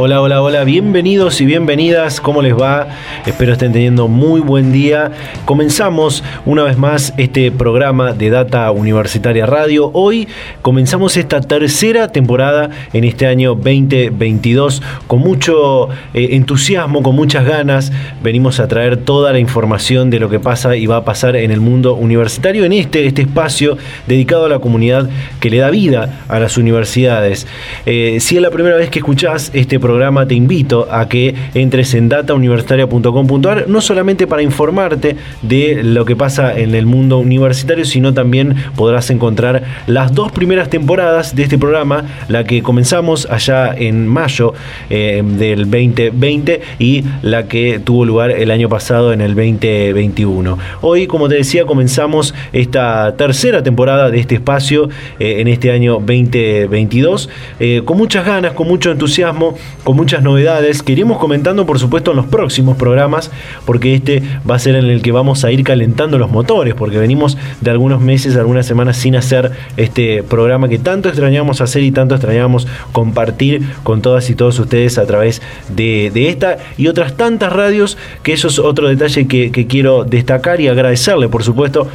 Hola, hola, hola, bienvenidos y bienvenidas, ¿cómo les va? Espero estén teniendo muy buen día. Comenzamos una vez más este programa de Data Universitaria Radio. Hoy comenzamos esta tercera temporada en este año 2022 con mucho eh, entusiasmo, con muchas ganas. Venimos a traer toda la información de lo que pasa y va a pasar en el mundo universitario en este, este espacio dedicado a la comunidad que le da vida a las universidades. Eh, si es la primera vez que escuchás este programa, programa te invito a que entres en datauniversitaria.com.ar, no solamente para informarte de lo que pasa en el mundo universitario, sino también podrás encontrar las dos primeras temporadas de este programa, la que comenzamos allá en mayo eh, del 2020 y la que tuvo lugar el año pasado en el 2021. Hoy, como te decía, comenzamos esta tercera temporada de este espacio eh, en este año 2022 eh, con muchas ganas, con mucho entusiasmo con muchas novedades que iremos comentando por supuesto en los próximos programas porque este va a ser en el que vamos a ir calentando los motores porque venimos de algunos meses, algunas semanas sin hacer este programa que tanto extrañamos hacer y tanto extrañamos compartir con todas y todos ustedes a través de, esta y otras tantas radios que eso es otro detalle que, que quiero destacar y agradecerle por supuesto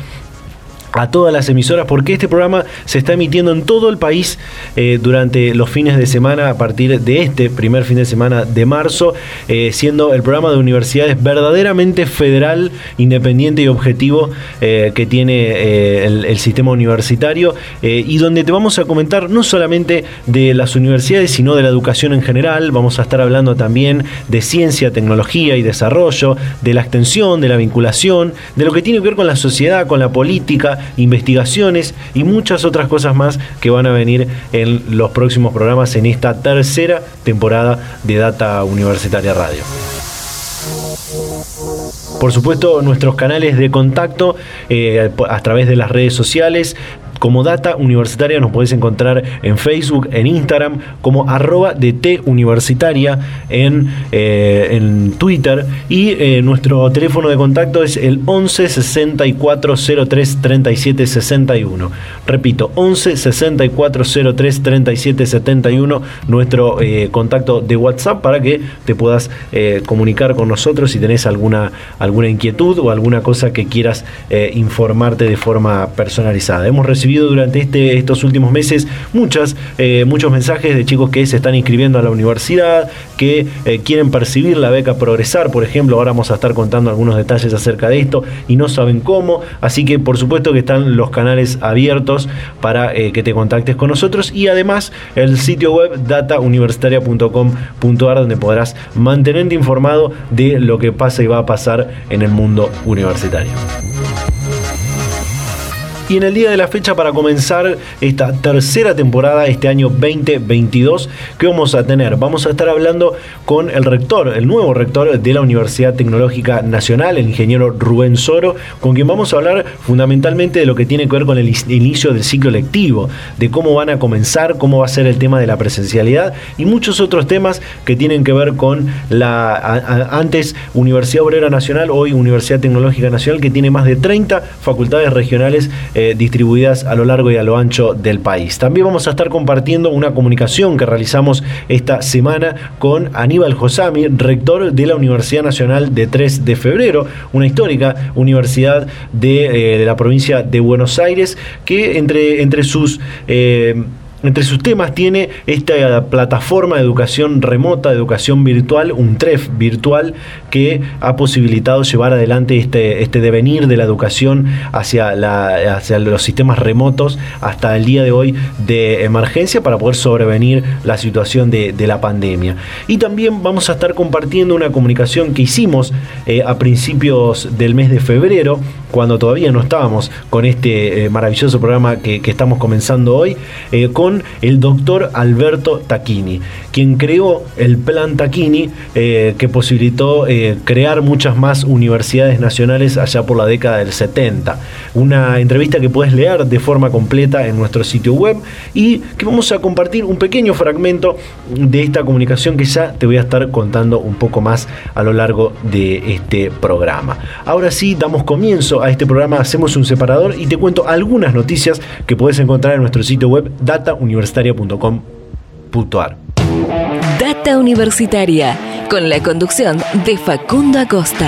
a todas las emisoras porque este programa se está emitiendo en todo el país eh, durante los fines de semana a partir de este primer fin de semana de marzo, eh, siendo el programa de universidades verdaderamente federal, independiente y objetivo eh, que tiene el, el, sistema universitario y donde te vamos a comentar no solamente de las universidades, sino de la educación en general, vamos a estar hablando también de ciencia, tecnología y desarrollo, de la extensión, de la vinculación, de lo que tiene que ver con la sociedad, con la política, investigaciones y muchas otras cosas más que van a venir en los próximos programas en esta tercera temporada de Data Universitaria Radio. Por supuesto, nuestros canales de contacto eh, a través de las redes sociales, como Data Universitaria nos podés encontrar en Facebook, en Instagram, como arroba DT Universitaria en, eh, en Twitter. Y eh, nuestro teléfono de contacto es el 11 64 03 37 61. Repito, 11 64 03 37 71, nuestro eh, contacto de WhatsApp para que te puedas comunicar con nosotros si tenés alguna, alguna inquietud o alguna cosa que quieras informarte de forma personalizada. Hemos recibido durante este, estos últimos meses muchas, eh, muchos mensajes de chicos que se están inscribiendo a la universidad, que eh, quieren percibir la beca Progresar, por ejemplo, ahora vamos a estar contando algunos detalles acerca de esto y no saben cómo, así que por supuesto que están los canales abiertos para eh, que te contactes con nosotros. Y además el sitio web datauniversitaria.com.ar donde podrás mantenerte informado de lo que pasa y va a pasar en el mundo universitario. Y en el día de la fecha para comenzar esta tercera temporada, este año 2022, ¿qué vamos a tener? Vamos a estar hablando con el rector, el nuevo rector de la Universidad Tecnológica Nacional, el ingeniero Rubén Soro, con quien vamos a hablar fundamentalmente de lo que tiene que ver con el inicio del ciclo lectivo, de cómo van a comenzar, cómo va a ser el tema de la presencialidad y muchos otros temas que tienen que ver con la antes Universidad Obrera Nacional, hoy Universidad Tecnológica Nacional, que tiene más de 30 facultades regionales eh, distribuidas a lo largo y a lo ancho del país. También vamos a estar compartiendo una comunicación que realizamos esta semana con Aníbal Josami, rector de la Universidad Nacional de 3 de Febrero, una histórica universidad de, eh, la provincia de Buenos Aires, que entre, entre sus... Eh, entre sus temas tiene esta plataforma de educación remota, de educación virtual, un TREF virtual, que ha posibilitado llevar adelante este, este devenir de la educación hacia, hacia los sistemas remotos hasta el día de hoy de emergencia para poder sobrevenir la situación de, la pandemia. Y también vamos a estar compartiendo una comunicación que hicimos eh, a principios del mes de febrero, cuando todavía no estábamos con este eh, maravilloso programa que, estamos comenzando hoy, eh, con el doctor Alberto Tacchini, quien creó el plan Tacchini eh, que posibilitó eh, crear muchas más universidades nacionales allá por la década del 70. Una entrevista que puedes leer de forma completa en nuestro sitio web y que vamos a compartir un pequeño fragmento de esta comunicación que ya te voy a estar contando un poco más a lo largo de este programa. Ahora sí, damos comienzo a este programa, hacemos un separador y te cuento algunas noticias que puedes encontrar en nuestro sitio web datauniversitaria.com.ar. Data Universitaria, con la conducción de Facundo Acosta.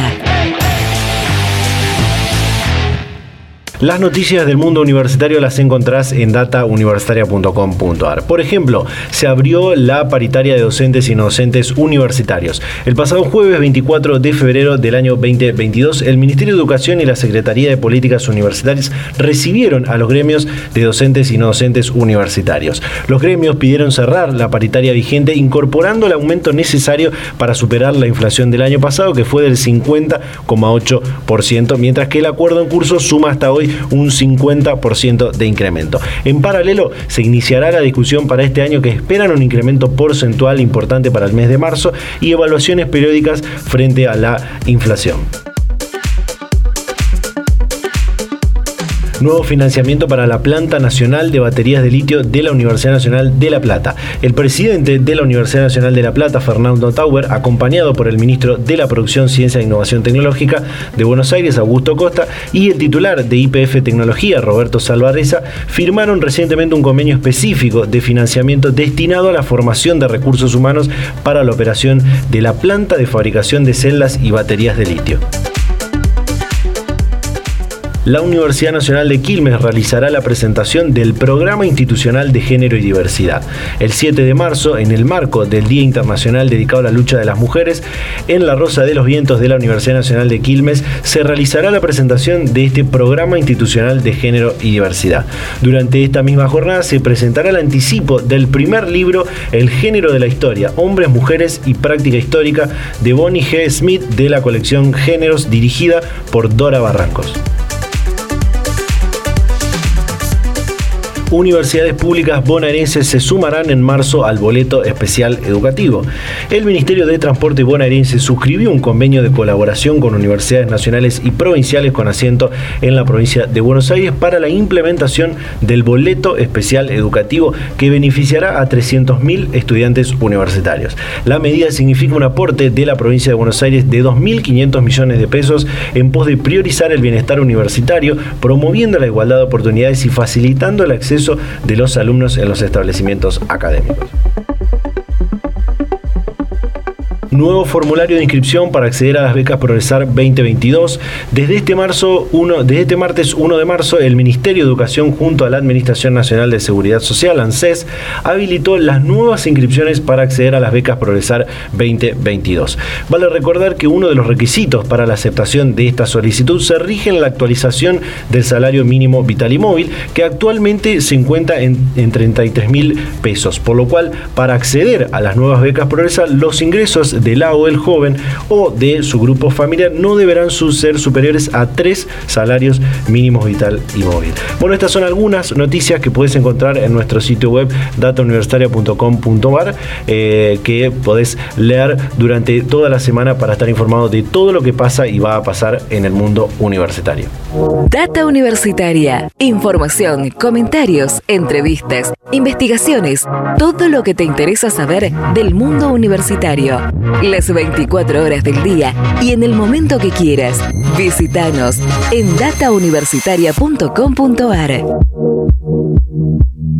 Las noticias del mundo universitario las encontrás en datauniversitaria.com.ar. Por ejemplo, se abrió la paritaria de docentes y no docentes universitarios. El pasado jueves 24 de febrero del año 2022, el Ministerio de Educación y la Secretaría de Políticas Universitarias recibieron a los gremios de docentes y no docentes universitarios. Los gremios pidieron cerrar la paritaria vigente incorporando el aumento necesario para superar la inflación del año pasado, que fue del 50,8%, mientras que el acuerdo en curso suma hasta hoy un 50% de incremento. En paralelo, se iniciará la discusión para este año que esperan un incremento porcentual importante para el mes de marzo y evaluaciones periódicas frente a la inflación. Nuevo financiamiento para la planta nacional de baterías de litio de la Universidad Nacional de La Plata. El presidente de la Universidad Nacional de La Plata, Fernando Tauber, acompañado por el ministro de la Producción, Ciencia e Innovación Tecnológica de Buenos Aires, Augusto Costa, y el titular de IPF Tecnología, Roberto Salvareza, firmaron recientemente un convenio específico de financiamiento destinado a la formación de recursos humanos para la operación de la planta de fabricación de celdas y baterías de litio la Universidad Nacional de Quilmes realizará la presentación del Programa Institucional de Género y Diversidad. El 7 de marzo, en el marco del Día Internacional dedicado a la lucha de las mujeres, en la Rosa de los Vientos de la Universidad Nacional de Quilmes se realizará la presentación de este Programa Institucional de Género y Diversidad. Durante esta misma jornada se presentará el anticipo del primer libro El género de la historia, hombres, mujeres y práctica histórica de Bonnie G. Smith de la colección Géneros dirigida por Dora Barrancos. Universidades públicas bonaerenses se sumarán en marzo al boleto especial educativo. El Ministerio de Transporte bonaerense suscribió un convenio de colaboración con universidades nacionales y provinciales con asiento en la provincia de Buenos Aires para la implementación del boleto especial educativo que beneficiará a 300.000 estudiantes universitarios. La medida significa un aporte de la provincia de Buenos Aires de 2.500 millones de pesos en pos de priorizar el bienestar universitario, promoviendo la igualdad de oportunidades y facilitando el acceso de los alumnos en los establecimientos académicos nuevo formulario de inscripción para acceder a las becas Progresar 2022. Desde este, marzo 1, desde este martes 1 de marzo, el Ministerio de Educación junto a la Administración Nacional de Seguridad Social, ANSES, habilitó las nuevas inscripciones para acceder a las becas Progresar 2022. Vale recordar que uno de los requisitos para la aceptación de esta solicitud se rige en la actualización del salario mínimo vital y móvil, que actualmente se encuentra en, en 33 mil pesos, por lo cual para acceder a las nuevas becas Progresar, los ingresos del lado del joven o de su grupo familiar no deberán ser superiores a tres salarios mínimos vital y móvil. Bueno, estas son algunas noticias que puedes encontrar en nuestro sitio web datauniversitaria.com.ar eh, que podés leer durante toda la semana para estar informado de todo lo que pasa y va a pasar en el mundo universitario. Data Universitaria. Información, comentarios, entrevistas, investigaciones, todo lo que te interesa saber del mundo universitario las 24 horas del día y en el momento que quieras. Visítanos en datauniversitaria.com.ar.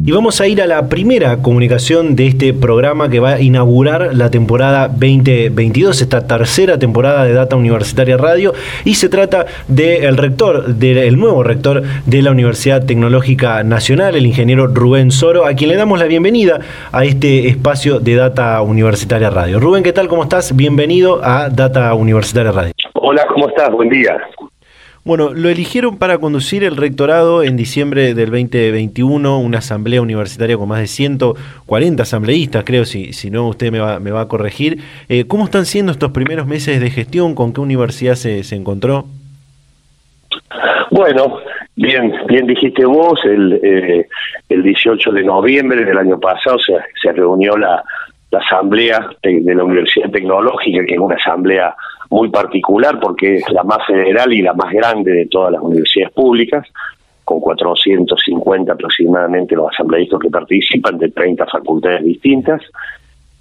Y vamos a ir a la primera comunicación de este programa que va a inaugurar la temporada 2022, esta tercera temporada de Data Universitaria Radio, y se trata del rector, del nuevo rector de la Universidad Tecnológica Nacional, el ingeniero Rubén Soro, a quien le damos la bienvenida a este espacio de Data Universitaria Radio. Rubén, ¿qué tal? ¿Cómo estás? Bienvenido a Data Universitaria Radio. Hola, ¿cómo estás? Buen día. Bueno, lo eligieron para conducir el rectorado en diciembre del 2021, una asamblea universitaria con más de 140 asambleístas, creo, si, si no usted me va, me va a corregir. Eh, ¿Cómo están siendo estos primeros meses de gestión? ¿Con qué universidad se, se encontró? Bueno, Bien, bien dijiste vos, el, eh, el 18 de noviembre del año pasado se, se reunió la, la asamblea de, la Universidad Tecnológica, que es una asamblea muy particular porque es la más federal y la más grande de todas las universidades públicas, con 450 aproximadamente los asambleístas que participan de 30 facultades distintas.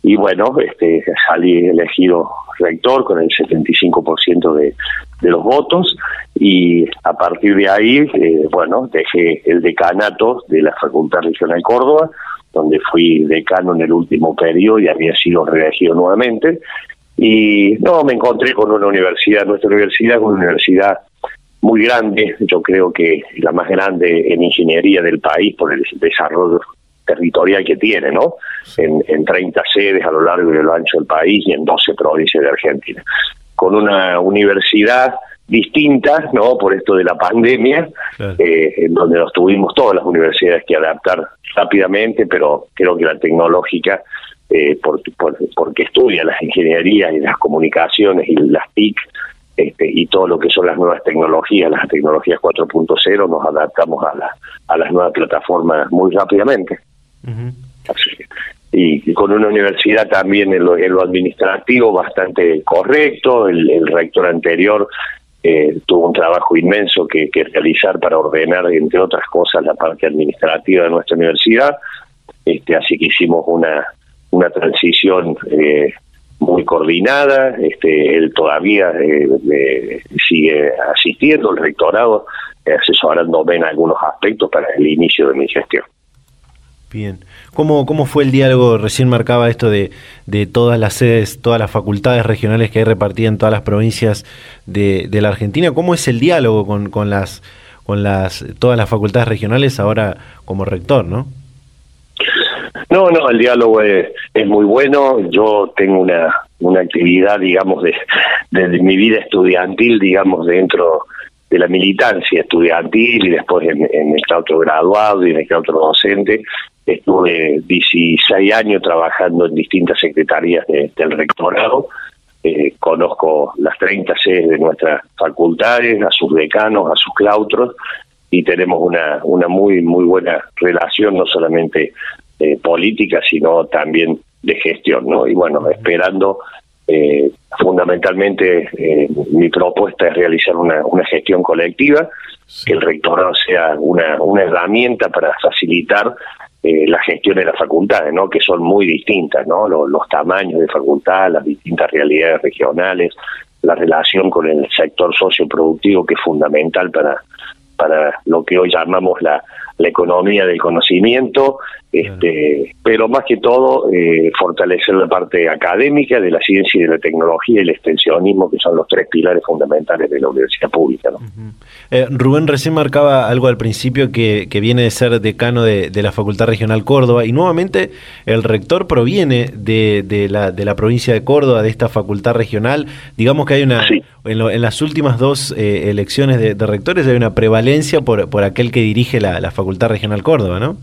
Y bueno, este, salí elegido rector con el 75% de, de los votos y a partir de ahí, eh, bueno, dejé el decanato de la Facultad Regional Córdoba, donde fui decano en el último periodo y había sido reelegido nuevamente. Y no, me encontré con una universidad, nuestra universidad es una universidad muy grande, yo creo que la más grande en ingeniería del país por el desarrollo territorial que tiene, ¿no? En, en 30 sedes a lo largo y a lo ancho del país y en 12 provincias de Argentina. Con una universidad distinta, ¿no? Por esto de la pandemia, eh, en donde nos tuvimos todas las universidades que adaptar rápidamente, pero creo que la tecnológica, eh, por, porque estudia las ingenierías y las comunicaciones y las TIC, este, y todo lo que son las nuevas tecnologías, las tecnologías 4.0, nos adaptamos a, la, a las nuevas plataformas muy rápidamente y, con una universidad también en lo, administrativo bastante correcto. El, rector anterior eh, tuvo un trabajo inmenso que, realizar para ordenar, entre otras cosas, la parte administrativa de nuestra universidad. Este, así que hicimos una, una transición eh, muy coordinada. Este, él todavía eh, sigue asistiendo, el rectorado, asesorándome en algunos aspectos para el inicio de mi gestión. Bien. ¿Cómo, ¿Cómo fue el diálogo? Recién marcaba esto de, de todas las sedes, todas las facultades regionales que hay repartidas en todas las provincias de, de la Argentina. ¿Cómo es el diálogo con, con, las, con las, todas las facultades regionales ahora como rector, no? No, no, el diálogo es, muy bueno. Yo tengo una, una actividad, digamos, de, de mi vida estudiantil, digamos, dentro de la militancia estudiantil y después en, el claustro graduado y en el claustro docente Estuve 16 años trabajando en distintas secretarías del rectorado. Eh, conozco las 30 sedes de nuestras facultades, a sus decanos, a sus claustros, y tenemos una, una muy, muy buena relación, no solamente eh, política, sino también de gestión. ¿no? Y bueno, esperando eh, fundamentalmente mi propuesta es realizar una, una gestión colectiva, que el rectorado sea una, una herramienta para facilitar eh, la gestión de las facultades, ¿no? que son muy distintas, ¿no? Los, los, tamaños de facultad, las distintas realidades regionales, la relación con el sector socioproductivo que es fundamental para, para lo que hoy llamamos la, la economía del conocimiento, este, pero más que todo eh, fortalecer la parte académica de la ciencia y de la tecnología y el extensionismo, que son los tres pilares fundamentales de la universidad pública. ¿no? eh, Rubén recién marcaba algo al principio que, que viene de ser decano de, de, la Facultad Regional Córdoba y nuevamente el rector proviene de, de, la, de la provincia de Córdoba, de esta facultad regional. Digamos que hay una, sí. en, lo, en, las últimas dos eh, elecciones de, de, rectores hay una prevalencia por, por aquel que dirige la, la Facultad Regional Córdoba, ¿no?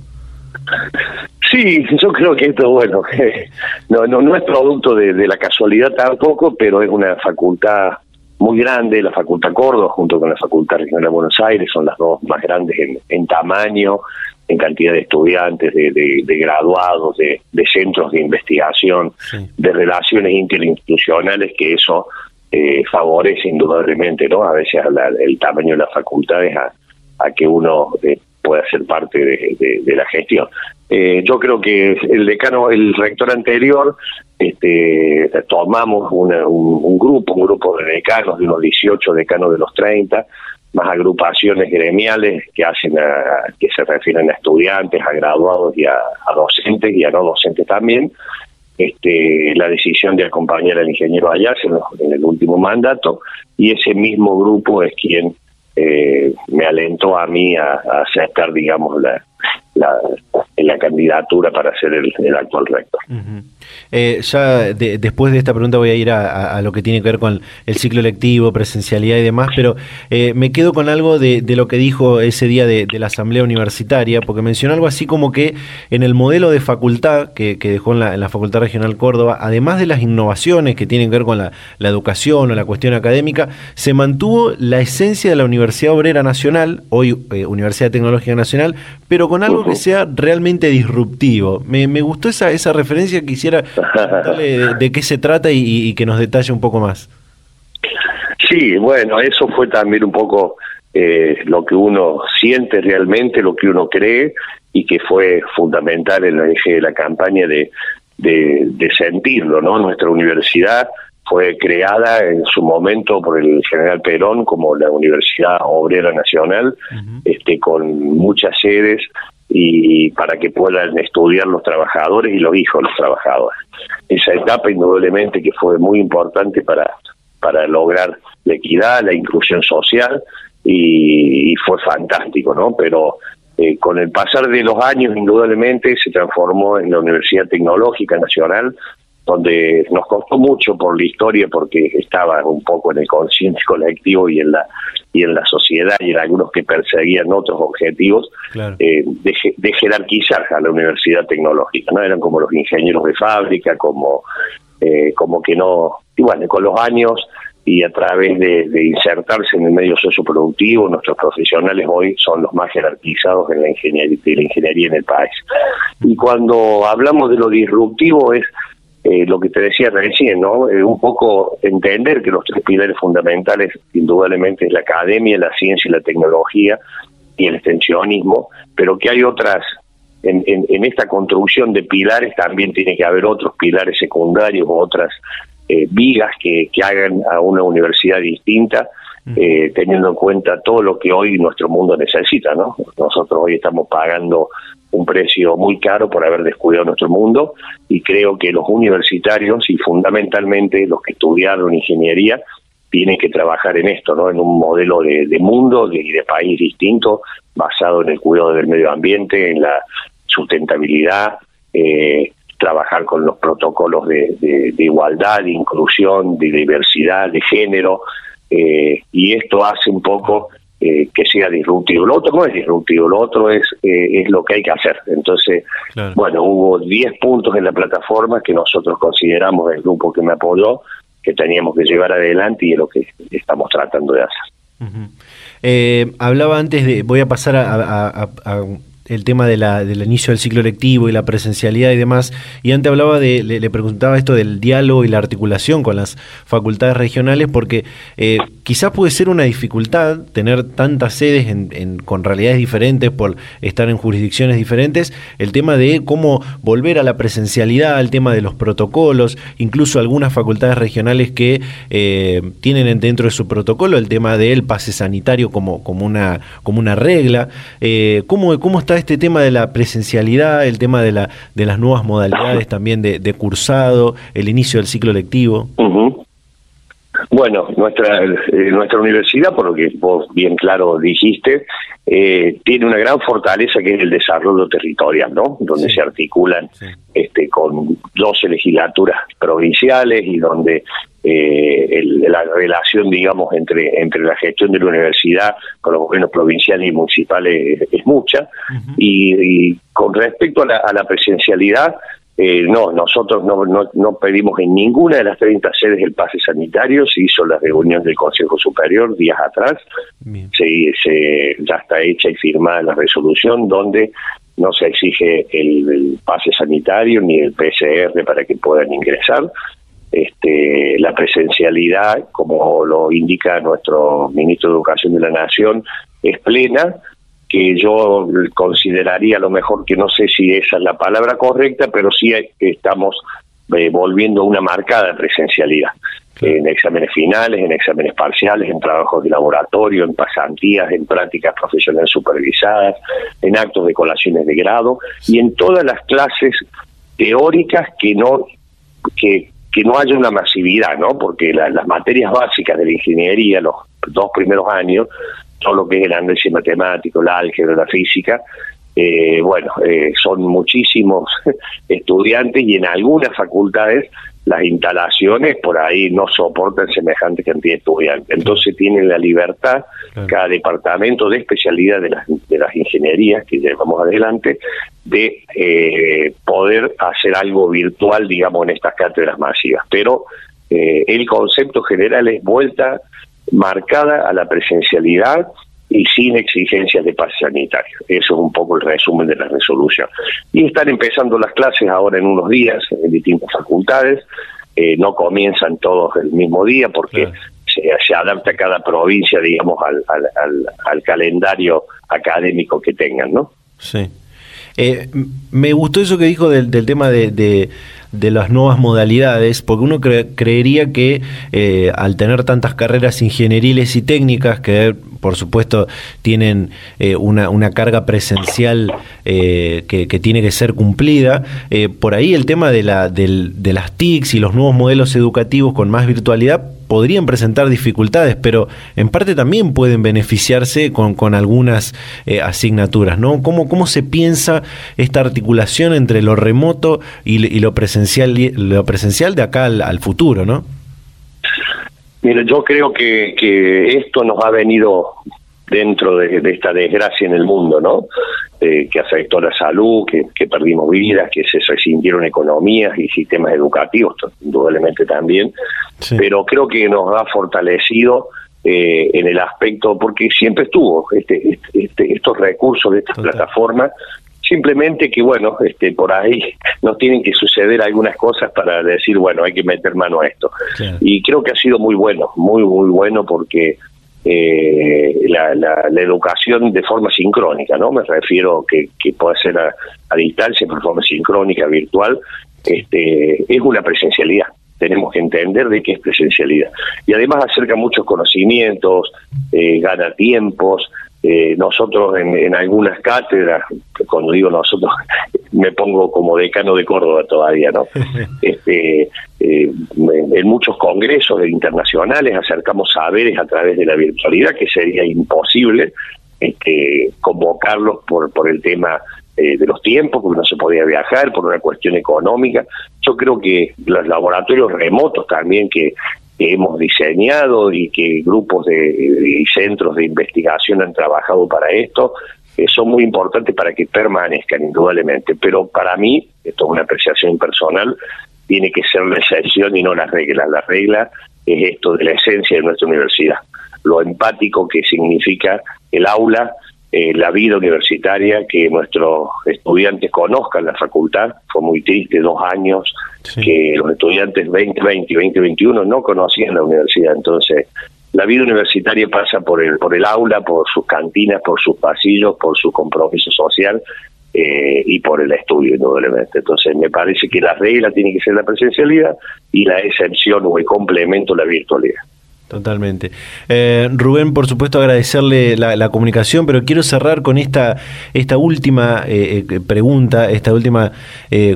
Sí, yo creo que esto, bueno, no, no, no es producto de, de, la casualidad tampoco, pero es una facultad muy grande, la Facultad Córdoba junto con la Facultad Regional de Buenos Aires son las dos más grandes en, en tamaño, en cantidad de estudiantes, de, de, de graduados, de, centros de investigación, sí. de relaciones interinstitucionales, que eso eh, favorece indudablemente, ¿no? A veces la, el tamaño de las facultades a, que uno eh, pueda ser parte de, la gestión. Eh, yo creo que el decano, el rector anterior, este, tomamos una, un, grupo, un grupo de decanos, de unos 18 decanos de los 30, más agrupaciones gremiales que hacen a, que se refieren a estudiantes, a graduados y a docentes y a no docentes también, este, la decisión de acompañar al ingeniero Ayas en, el último mandato y ese mismo grupo es quien eh, me alentó a mí a, a aceptar, digamos, la, la, la candidatura para ser el, actual rector. Eh, ya después de esta pregunta voy a ir a, lo que tiene que ver con el ciclo lectivo, presencialidad y demás, pero eh, me quedo con algo de, lo que dijo ese día de, la Asamblea Universitaria, porque mencionó algo así como que en el modelo de facultad que, dejó en la, Facultad Regional Córdoba, además de las innovaciones que tienen que ver con la, educación o la cuestión académica, se mantuvo la esencia de la Universidad Obrera Nacional, hoy eh, Universidad Tecnológica Nacional, pero con algo que sea realmente disruptivo. Me, gustó esa, esa referencia, quisiera de, de, qué se trata y, que nos detalle un poco más. Sí, bueno, eso fue también un poco eh, lo que uno siente realmente, lo que uno cree y que fue fundamental en el eje de la campaña de, de, sentirlo, ¿no? Nuestra universidad fue creada en su momento por el general Perón como la Universidad Obrera Nacional, este, con muchas sedes y para que puedan estudiar los trabajadores y los hijos de los trabajadores. Esa etapa indudablemente que fue muy importante para, para lograr la equidad, la inclusión social y, fue fantástico, ¿no? Pero eh, con el pasar de los años indudablemente se transformó en la Universidad Tecnológica Nacional, donde nos costó mucho por la historia porque estaba un poco en el consciente colectivo y en la y en la sociedad y en algunos que perseguían otros objetivos eh, de, jerarquizar a la universidad tecnológica no eran como los ingenieros de fábrica como eh, como que no y bueno con los años y a través de, insertarse en el medio socioproductivo, nuestros profesionales hoy son los más jerarquizados en la ingeniería, de la ingeniería en el país. Y cuando hablamos de lo disruptivo es eh, lo que te decía recién, ¿no? Eh, un poco entender que los tres pilares fundamentales, indudablemente, es la academia, la ciencia y la tecnología y el extensionismo, pero que hay otras, en, en, esta construcción de pilares también tiene que haber otros pilares secundarios o otras eh, vigas que, que hagan a una universidad distinta. teniendo en cuenta todo lo que hoy nuestro mundo necesita, ¿no? Nosotros hoy estamos pagando un precio muy caro por haber descuidado nuestro mundo y creo que los universitarios y fundamentalmente los que estudiaron ingeniería tienen que trabajar en esto, ¿no? En un modelo de, mundo y de, país distinto, basado en el cuidado del medio ambiente, en la sustentabilidad, eh, trabajar con los protocolos de, igualdad, de inclusión, de diversidad, de género, eh, y esto hace un poco eh, que sea disruptivo. Lo otro no es disruptivo, lo otro es, eh, es lo que hay que hacer. Entonces, bueno, hubo 10 puntos en la plataforma que nosotros consideramos, el grupo que me apoyó, que teníamos que llevar adelante y es lo que estamos tratando de hacer. Eh, hablaba antes de, voy a pasar a el tema de la, del inicio del ciclo lectivo y la presencialidad y demás. Y antes hablaba de, le, preguntaba esto del diálogo y la articulación con las facultades regionales, porque eh, quizás puede ser una dificultad tener tantas sedes en, con realidades diferentes por estar en jurisdicciones diferentes, el tema de cómo volver a la presencialidad, el tema de los protocolos, incluso algunas facultades regionales que eh, tienen dentro de su protocolo el tema del pase sanitario como, como, una, como una regla. Eh, ¿cómo, ¿Cómo está este tema de la presencialidad, el tema de, la, de las nuevas modalidades también de, cursado, el inicio del ciclo lectivo? Bueno, nuestra eh, nuestra universidad, por lo que vos bien claro dijiste, eh, tiene una gran fortaleza que es el desarrollo territorial, ¿no? Donde se articulan este con 12 legislaturas provinciales y donde eh, la relación, digamos, entre entre la gestión de la universidad con los gobiernos provinciales y municipales es, mucha. y, con respecto a la, a la presencialidad, eh, no, nosotros no, no, pedimos en ninguna de las 30 sedes el pase sanitario, se hizo la reunión del Consejo Superior días atrás, se, se, ya está hecha y firmada la resolución donde no se exige el, pase sanitario ni el PCR para que puedan ingresar. Este, la presencialidad, como lo indica nuestro ministro de Educación de la Nación, es plena que yo consideraría a lo mejor que no sé si esa es la palabra correcta, pero sí estamos eh, volviendo a una marcada presencialidad. En exámenes finales, en exámenes parciales, en trabajos de laboratorio, en pasantías, en prácticas profesionales supervisadas, en actos de colaciones de grado y en todas las clases teóricas que no que, que no haya una masividad, ¿no? Porque las materias básicas de la ingeniería, los dos primeros años, todo lo que es el análisis matemático, la álgebra, la física, eh, bueno, eh, son muchísimos estudiantes y en algunas facultades las instalaciones por ahí no soportan semejante cantidad de estudiantes. Entonces tienen la libertad, cada departamento de especialidad de las, de las ingenierías que llevamos adelante, de eh, poder hacer algo virtual, digamos, en estas cátedras masivas. Pero eh, el concepto general es vuelta marcada a la presencialidad y sin exigencias de pase sanitario. Eso es un poco el resumen de la resolución. Y están empezando las clases ahora en unos días en distintas facultades. Eh, no comienzan todos el mismo día porque se, se, adapta cada provincia, digamos, al, al, al, calendario académico que tengan, ¿no? Sí. Eh, me gustó eso que dijo del, del tema de, de de las nuevas modalidades, porque uno creería que eh, al tener tantas carreras ingenieriles y técnicas, que por supuesto tienen eh, una, una, carga presencial eh, que, que, tiene que ser cumplida, por ahí el tema de, la, del, de las TICs y los nuevos modelos educativos con más virtualidad podrían presentar dificultades, pero en parte también pueden beneficiarse con, con algunas eh, asignaturas, ¿no? ¿Cómo, ¿Cómo se piensa esta articulación entre lo remoto y, lo presencial lo presencial de acá al, al futuro, ¿no? Mira, yo creo que, que esto nos ha venido dentro de, de, esta desgracia en el mundo, ¿no? Eh, que afectó la salud, que, que, perdimos vidas, que se rescindieron economías y sistemas educativos, indudablemente también, sí. pero creo que nos ha fortalecido eh, en el aspecto, porque siempre estuvo este, este, este estos recursos de estas plataformas, simplemente que bueno, este, por ahí nos tienen que suceder algunas cosas para decir, bueno, hay que meter mano a esto. Claro. Y creo que ha sido muy bueno, muy, muy bueno porque eh, la, la, la, educación de forma sincrónica, ¿no? Me refiero que, que puede ser a, distancia, pero de forma sincrónica, virtual, este, es una presencialidad. Tenemos que entender de qué es presencialidad. Y además acerca muchos conocimientos, eh, gana tiempos, eh, nosotros en, en, algunas cátedras, cuando digo nosotros, me pongo como decano de Córdoba todavía, ¿no? este, eh, en muchos congresos internacionales acercamos saberes a través de la virtualidad, que sería imposible este, convocarlos por, por el tema eh, de los tiempos, porque no se podía viajar, por una cuestión económica. Yo creo que los laboratorios remotos también que que hemos diseñado y que grupos de, y centros de investigación han trabajado para esto, eh, son muy importantes para que permanezcan indudablemente. Pero para mí, esto es una apreciación personal, tiene que ser la excepción y no la regla. La regla es esto de la esencia de nuestra universidad, lo empático que significa el aula, eh, la vida universitaria, que nuestros estudiantes conozcan la facultad. Fue muy triste, dos años, sí. que los estudiantes 2020 y 2021 no conocían la universidad. Entonces, la vida universitaria pasa por el, por el aula, por sus cantinas, por sus pasillos, por su compromiso social. Eh, y por el estudio, indudablemente. Entonces, me parece que la regla tiene que ser la presencialidad y la excepción o el complemento la virtualidad. Totalmente. Eh, Rubén, por supuesto, agradecerle la, comunicación, pero quiero cerrar con esta, esta última eh, eh pregunta, esta última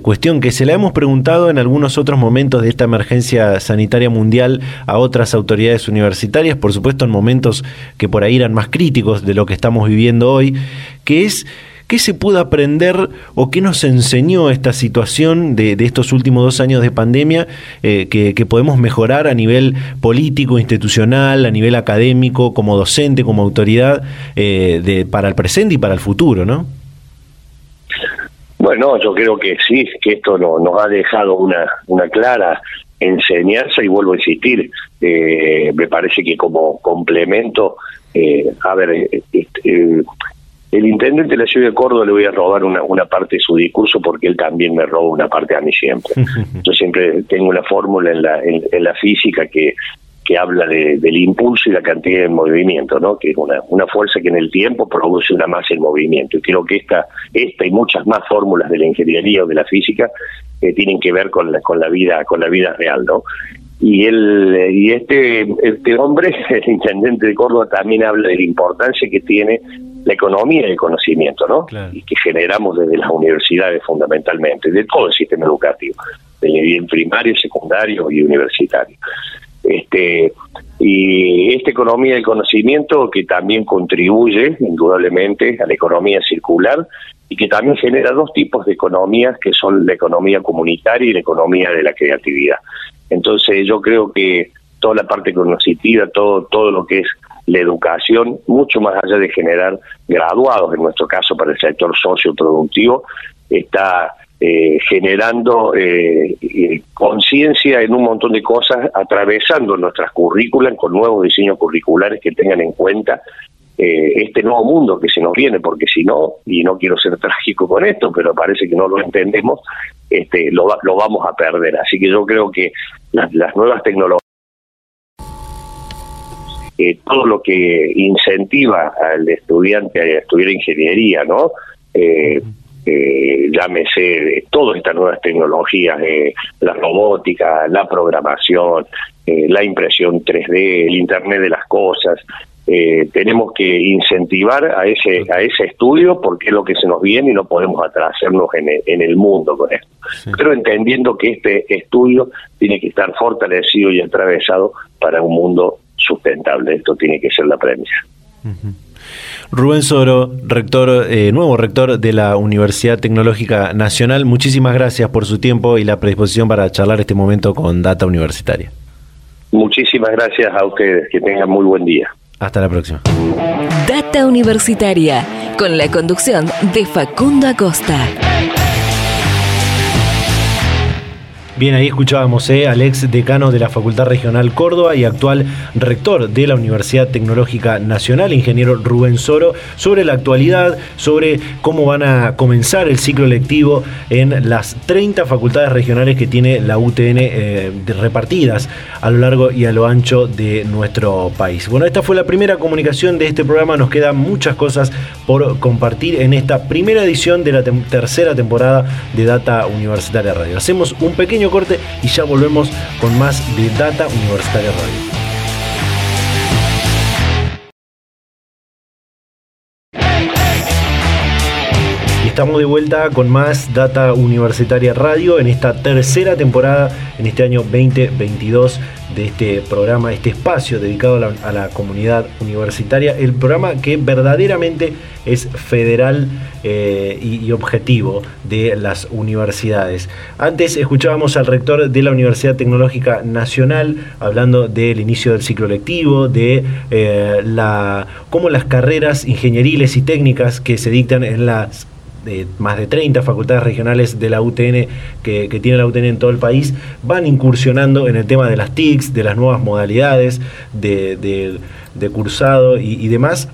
cuestión que se la hemos preguntado en algunos otros momentos de esta emergencia sanitaria mundial a otras autoridades universitarias, por supuesto en momentos que por ahí eran más críticos de lo que estamos viviendo hoy, que es ¿Qué se pudo aprender o qué nos enseñó esta situación de, estos últimos dos años de pandemia eh, que, podemos mejorar a nivel político, institucional, a nivel académico, como docente, como autoridad, eh, para el presente y para el futuro, ¿no? Bueno, yo creo que sí, que esto no, nos ha dejado una, clara enseñanza y vuelvo a insistir, eh, me parece que como complemento, a ver, eh, el intendente de la ciudad de Córdoba le voy a robar una, una parte de su discurso porque él también me roba una parte a mí siempre. Yo siempre tengo una fórmula en la, en, en la física que, que habla de, del impulso y la cantidad de movimiento, ¿no? que es una, una fuerza que en el tiempo produce una masa en movimiento. Y creo que esta, esta y muchas más fórmulas de la ingeniería o de la física eh, tienen que ver con la, con la vida, con la vida real, ¿no? y él y este este hombre el intendente de Córdoba también habla de la importancia que tiene la economía y el conocimiento, ¿no? Claro. Y que generamos desde las universidades fundamentalmente, de todo el sistema educativo, del nivel primario, secundario y universitario. Este, y esta economía del conocimiento que también contribuye indudablemente a la economía circular y que también genera dos tipos de economías, que son la economía comunitaria y la economía de la creatividad. Entonces yo creo que toda la parte cognitiva, todo, todo lo que es la educación, mucho más allá de generar graduados, en nuestro caso para el sector socioproductivo, está eh, generando eh, eh, conciencia en un montón de cosas, atravesando nuestras currículas con nuevos diseños curriculares que tengan en cuenta este nuevo mundo que se nos viene, porque si no, y no quiero ser trágico con esto, pero parece que no lo entendemos, este, lo, lo vamos a perder. Así que yo creo que las, las nuevas tecnologías eh, todo lo que incentiva al estudiante a estudiar ingeniería, ¿no? Eh, eh, llámese todas estas nuevas tecnologías, la robótica, la programación, la impresión 3D, el Internet de las cosas. tenemos que incentivar a ese a ese estudio porque es lo que se nos viene y no podemos atrasarnos en el, en el mundo con esto. Pero entendiendo que este estudio tiene que estar fortalecido y atravesado para un mundo sustentable. Esto tiene que ser la premisa. Rubén Soro, rector, eh, nuevo rector de la Universidad Tecnológica Nacional, muchísimas gracias por su tiempo y la predisposición para charlar este momento con Data Universitaria. Muchísimas gracias a ustedes, que tengan muy buen día. Hasta la próxima. Data Universitaria, con la conducción de Facundo Acosta. Bien, ahí escuchábamos eh, al ex decano de la Facultad Regional Córdoba y actual rector de la Universidad Tecnológica Nacional, ingeniero Rubén Soro, sobre la actualidad, sobre cómo van a comenzar el ciclo lectivo en las 30 facultades regionales que tiene la UTN eh, repartidas a lo largo y a lo ancho de nuestro país. Bueno, esta fue la primera comunicación de este programa, nos quedan muchas cosas por compartir en esta primera edición de la tercera temporada de Data Universitaria Radio. Hacemos un pequeño corte y ya volvemos con más de Data Universitaria Radio. Estamos de vuelta con más Data Universitaria Radio en esta tercera temporada, en este año 2022 de este programa, este espacio dedicado a la, comunidad universitaria, el programa que verdaderamente es federal eh, y, objetivo de las universidades. Antes escuchábamos al rector de la Universidad Tecnológica Nacional hablando del inicio del ciclo lectivo, de eh, la, cómo las carreras ingenieriles y técnicas que se dictan en las de más de 30 facultades regionales de la UTN que, tiene la UTN en todo el país, van incursionando en el tema de las TICs, de las nuevas modalidades de, cursado y demás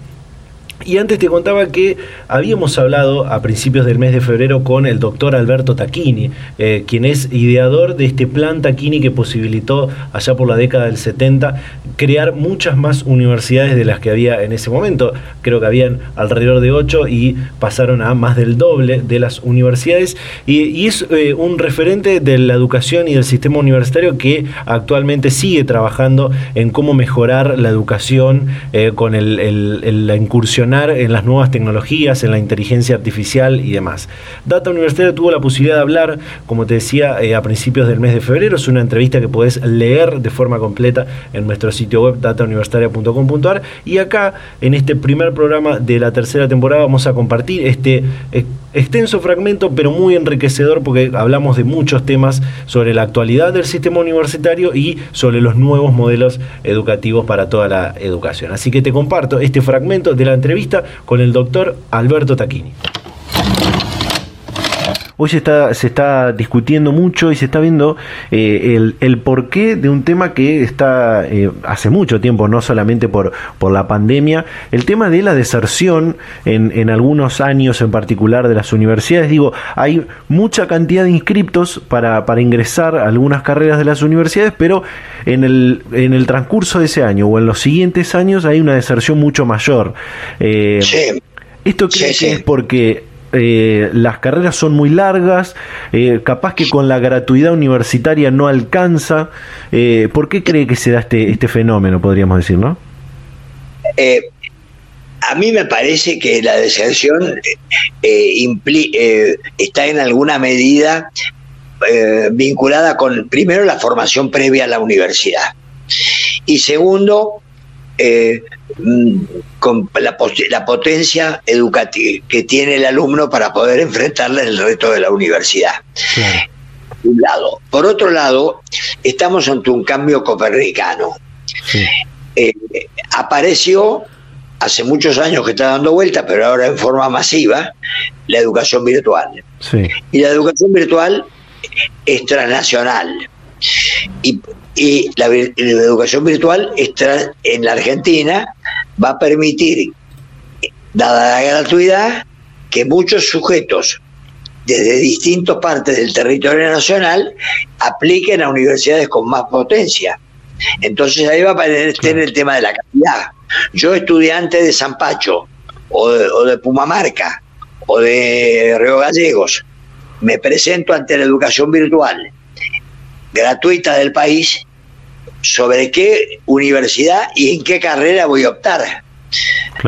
y antes te contaba que habíamos hablado a principios del mes de febrero con el doctor Alberto Tacchini, eh, quien es ideador de este plan Tacchini que posibilitó allá por la década del 70 crear muchas más universidades de las que había en ese momento. Creo que habían alrededor de ocho y pasaron a más del doble de las universidades. Y, es eh, un referente de la educación y del sistema universitario que actualmente sigue trabajando en cómo mejorar la educación eh, con la incursión en las nuevas tecnologías, en la inteligencia artificial y demás. Data Universitaria tuvo la posibilidad de hablar, como te decía, eh, a principios del mes de febrero. Es una entrevista que podés leer de forma completa en nuestro sitio web datauniversitaria.com.ar. Y acá, en este primer programa de la tercera temporada, vamos a compartir este extenso fragmento, pero muy enriquecedor porque hablamos de muchos temas sobre la actualidad del sistema universitario y sobre los nuevos modelos educativos para toda la educación. Así que te comparto este fragmento de la entrevista con el doctor Alberto Taquini. Hoy se está, se está discutiendo mucho y se está viendo eh, el, el, porqué de un tema que está eh, hace mucho tiempo, no solamente por, por la pandemia, el tema de la deserción en, en algunos años en particular de las universidades. Digo, hay mucha cantidad de inscriptos para, para ingresar a algunas carreras de las universidades, pero en el, en el transcurso de ese año o en los siguientes años hay una deserción mucho mayor. Eh, ¿Esto que es porque eh, las carreras son muy largas, eh, capaz que con la gratuidad universitaria no alcanza. Eh, ¿Por qué cree que se da este, este fenómeno, podríamos decir, no? a mí me parece que la deserción está en alguna medida vinculada con, primero, la formación previa a la universidad. Y segundo, con la, la, potencia educativa que tiene el alumno para poder enfrentarle el reto de la universidad. Un lado. Por otro lado, estamos ante un cambio copernicano. Eh, apareció hace muchos años que está dando vuelta, pero ahora en forma masiva, la educación virtual. Y la educación virtual es transnacional. Y, la, educación virtual en la Argentina va a permitir, dada la gratuidad, que muchos sujetos desde distintas partes del territorio nacional apliquen a universidades con más potencia. Entonces ahí va a aparecer el tema de la calidad. Yo, estudiante de San Pacho, o de, Pumamarca, o de Río Gallegos, me presento ante la educación virtual gratuita del país sobre qué universidad y en qué carrera voy a optar.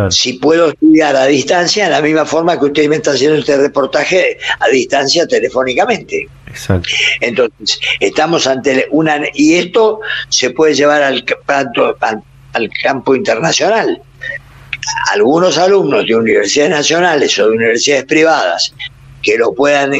Si puedo estudiar a distancia, de la misma forma que usted me está haciendo este reportaje a distancia telefónicamente. Exacto. Entonces, estamos ante una... Y esto se puede llevar al, al, al campo internacional. Algunos alumnos de universidades nacionales o de universidades privadas que lo puedan eh,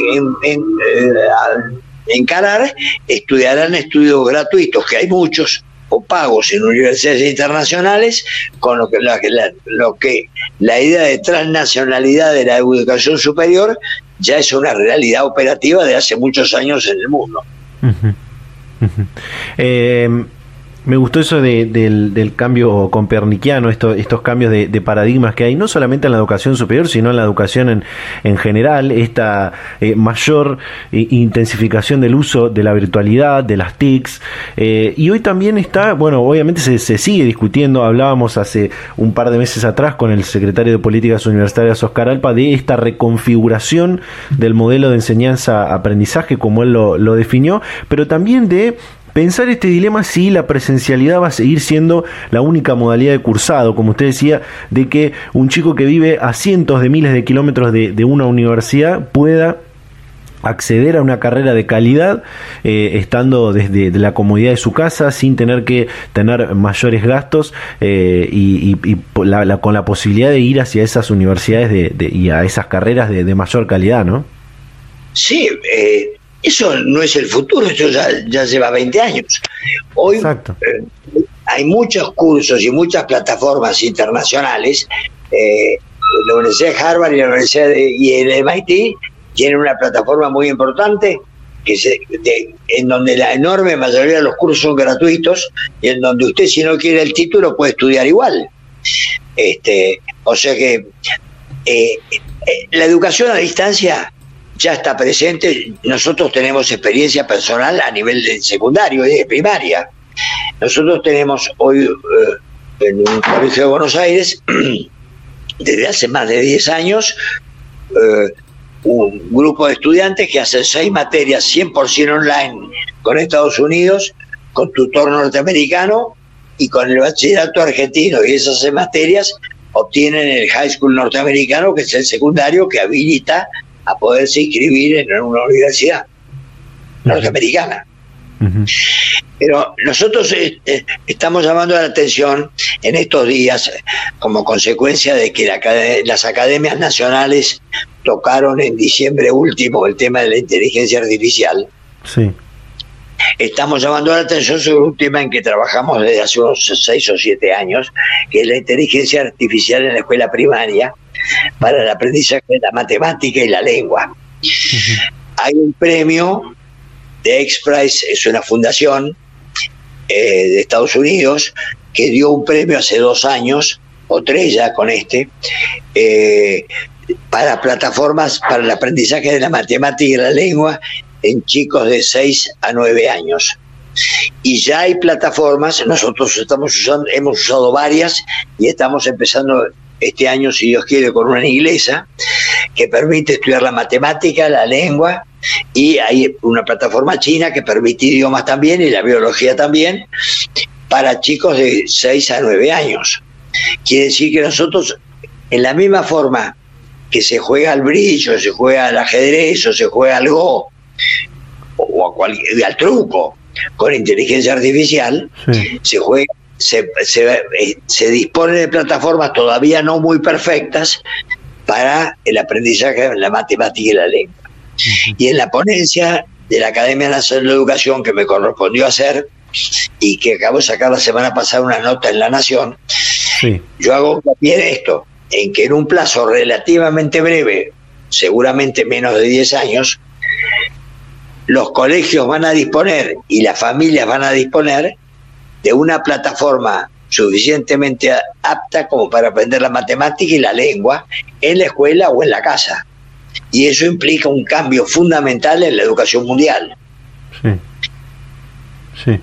encarar estudiarán estudios gratuitos, que hay muchos, o pagos en universidades internacionales, con lo que la, lo que la idea de transnacionalidad de la educación superior ya es una realidad operativa de hace muchos años en el mundo. Me gustó eso del, cambio comperniquiano, estos cambios de, paradigmas que hay, no solamente en la educación superior, sino en la educación en, general, esta eh, mayor eh, intensificación del uso de la virtualidad, de las TICs. Eh, y hoy también está, bueno, obviamente se, sigue discutiendo, hablábamos hace un par de meses atrás con el secretario de Políticas Universitarias, Oscar Alpa, de esta reconfiguración del modelo de enseñanza-aprendizaje, como él lo definió, pero también de pensar este dilema si la presencialidad va a seguir siendo la única modalidad de cursado, como usted decía, de que un chico que vive a cientos de miles de kilómetros de, una universidad pueda acceder a una carrera de calidad eh, estando desde la comodidad de su casa sin tener que tener mayores gastos eh, y, con la posibilidad de ir hacia esas universidades y a esas carreras de, mayor calidad, ¿no? Sí, eh, eso no es el futuro, eso ya, lleva 20 años. Hoy eh, hay muchos cursos y muchas plataformas internacionales. Eh, la Universidad de Harvard y la Universidad de, y el MIT tienen una plataforma muy importante que se, en donde la enorme mayoría de los cursos son gratuitos y en donde usted si no quiere el título puede estudiar igual. Este, o sea que eh, la educación a distancia ya está presente. Nosotros tenemos experiencia personal a nivel de secundario y de primaria. Nosotros tenemos hoy eh, en un colegio de Buenos Aires, desde hace más de 10 años, eh, un grupo de estudiantes que hacen seis materias 100% online con Estados Unidos, con tutor norteamericano y con el bachillerato argentino. Y esas seis materias obtienen el high school norteamericano, que es el secundario que habilita a poderse inscribir en una universidad norteamericana. Pero nosotros eh, eh, estamos llamando la atención en estos días como consecuencia de que las academias nacionales tocaron en diciembre último el tema de la inteligencia artificial. Sí. Estamos llamando la atención sobre un tema en que trabajamos desde hace unos seis o siete años, que es la inteligencia artificial en la escuela primaria, para el aprendizaje de la matemática y la lengua. Hay un premio de X-Prize, es una fundación eh, de Estados Unidos que dio un premio hace dos años, o tres ya con este, eh, para plataformas para el aprendizaje de la matemática y la lengua en chicos de 6 a 9 años. Y ya hay plataformas, nosotros estamos usando, hemos usado varias y estamos empezando este año, si Dios quiere, con una inglesa que permite estudiar la matemática, la lengua, y hay una plataforma china que permite idiomas también y la biología también para chicos de 6 a 9 años. Quiere decir que nosotros, en la misma forma que se juega al brillo, se juega al ajedrez o se juega al go o a al truco con inteligencia artificial, se juega se, eh, se, dispone de plataformas todavía no muy perfectas para el aprendizaje de la matemática y la lengua. Y en la ponencia de la Academia Nacional de Educación que me correspondió hacer y que acabo de sacar la semana pasada una nota en La Nación, yo hago también esto, en que en un plazo relativamente breve, seguramente menos de 10 años, los colegios van a disponer y las familias van a disponer de una plataforma suficientemente apta como para aprender la matemática y la lengua en la escuela o en la casa. Y eso implica un cambio fundamental en la educación mundial. Sí. Sí.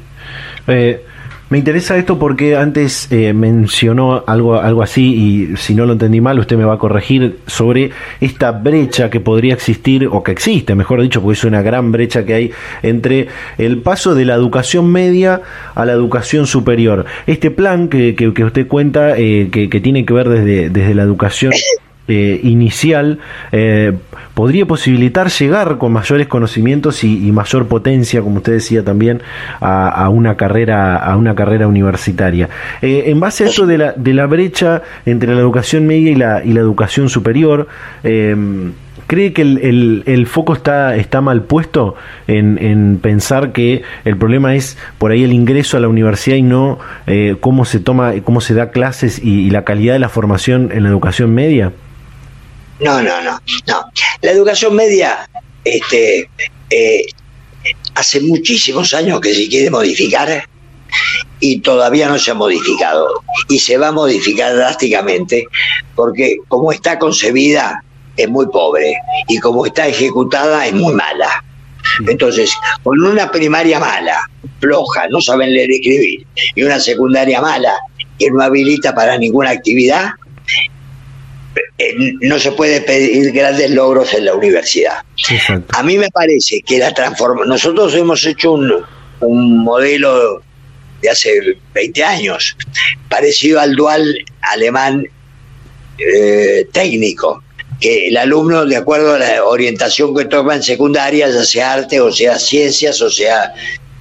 Eh, me interesa esto porque antes eh, mencionó algo, algo así y si no lo entendí mal usted me va a corregir sobre esta brecha que podría existir o que existe, mejor dicho, porque es una gran brecha que hay entre el paso de la educación media a la educación superior. Este plan que, que, usted cuenta eh, que, que, tiene que ver desde, desde la educación eh, inicial eh, podría posibilitar llegar con mayores conocimientos y, mayor potencia, como usted decía también, a, una carrera a una carrera universitaria. Eh, en base a esto de la, de la brecha entre la educación media y la, y la educación superior, ¿Cree que el, el, foco está, está mal puesto en, en, pensar que el problema es por ahí el ingreso a la universidad y no cómo se toma, cómo se da clases y, la calidad de la formación en la educación media? No, no, no, no. La educación media, este, eh, hace muchísimos años que se quiere modificar y todavía no se ha modificado. Y se va a modificar drásticamente porque como está concebida es muy pobre y como está ejecutada es muy mala. Entonces, con una primaria mala, floja, no saben leer y escribir, y una secundaria mala que no habilita para ninguna actividad, eh, no se puede pedir grandes logros en la universidad. A mí me parece que la transforma. Nosotros hemos hecho un, modelo de hace 20 años, parecido al dual alemán eh, técnico, que el alumno, de acuerdo a la orientación que toma en secundaria, ya sea arte o sea ciencias o sea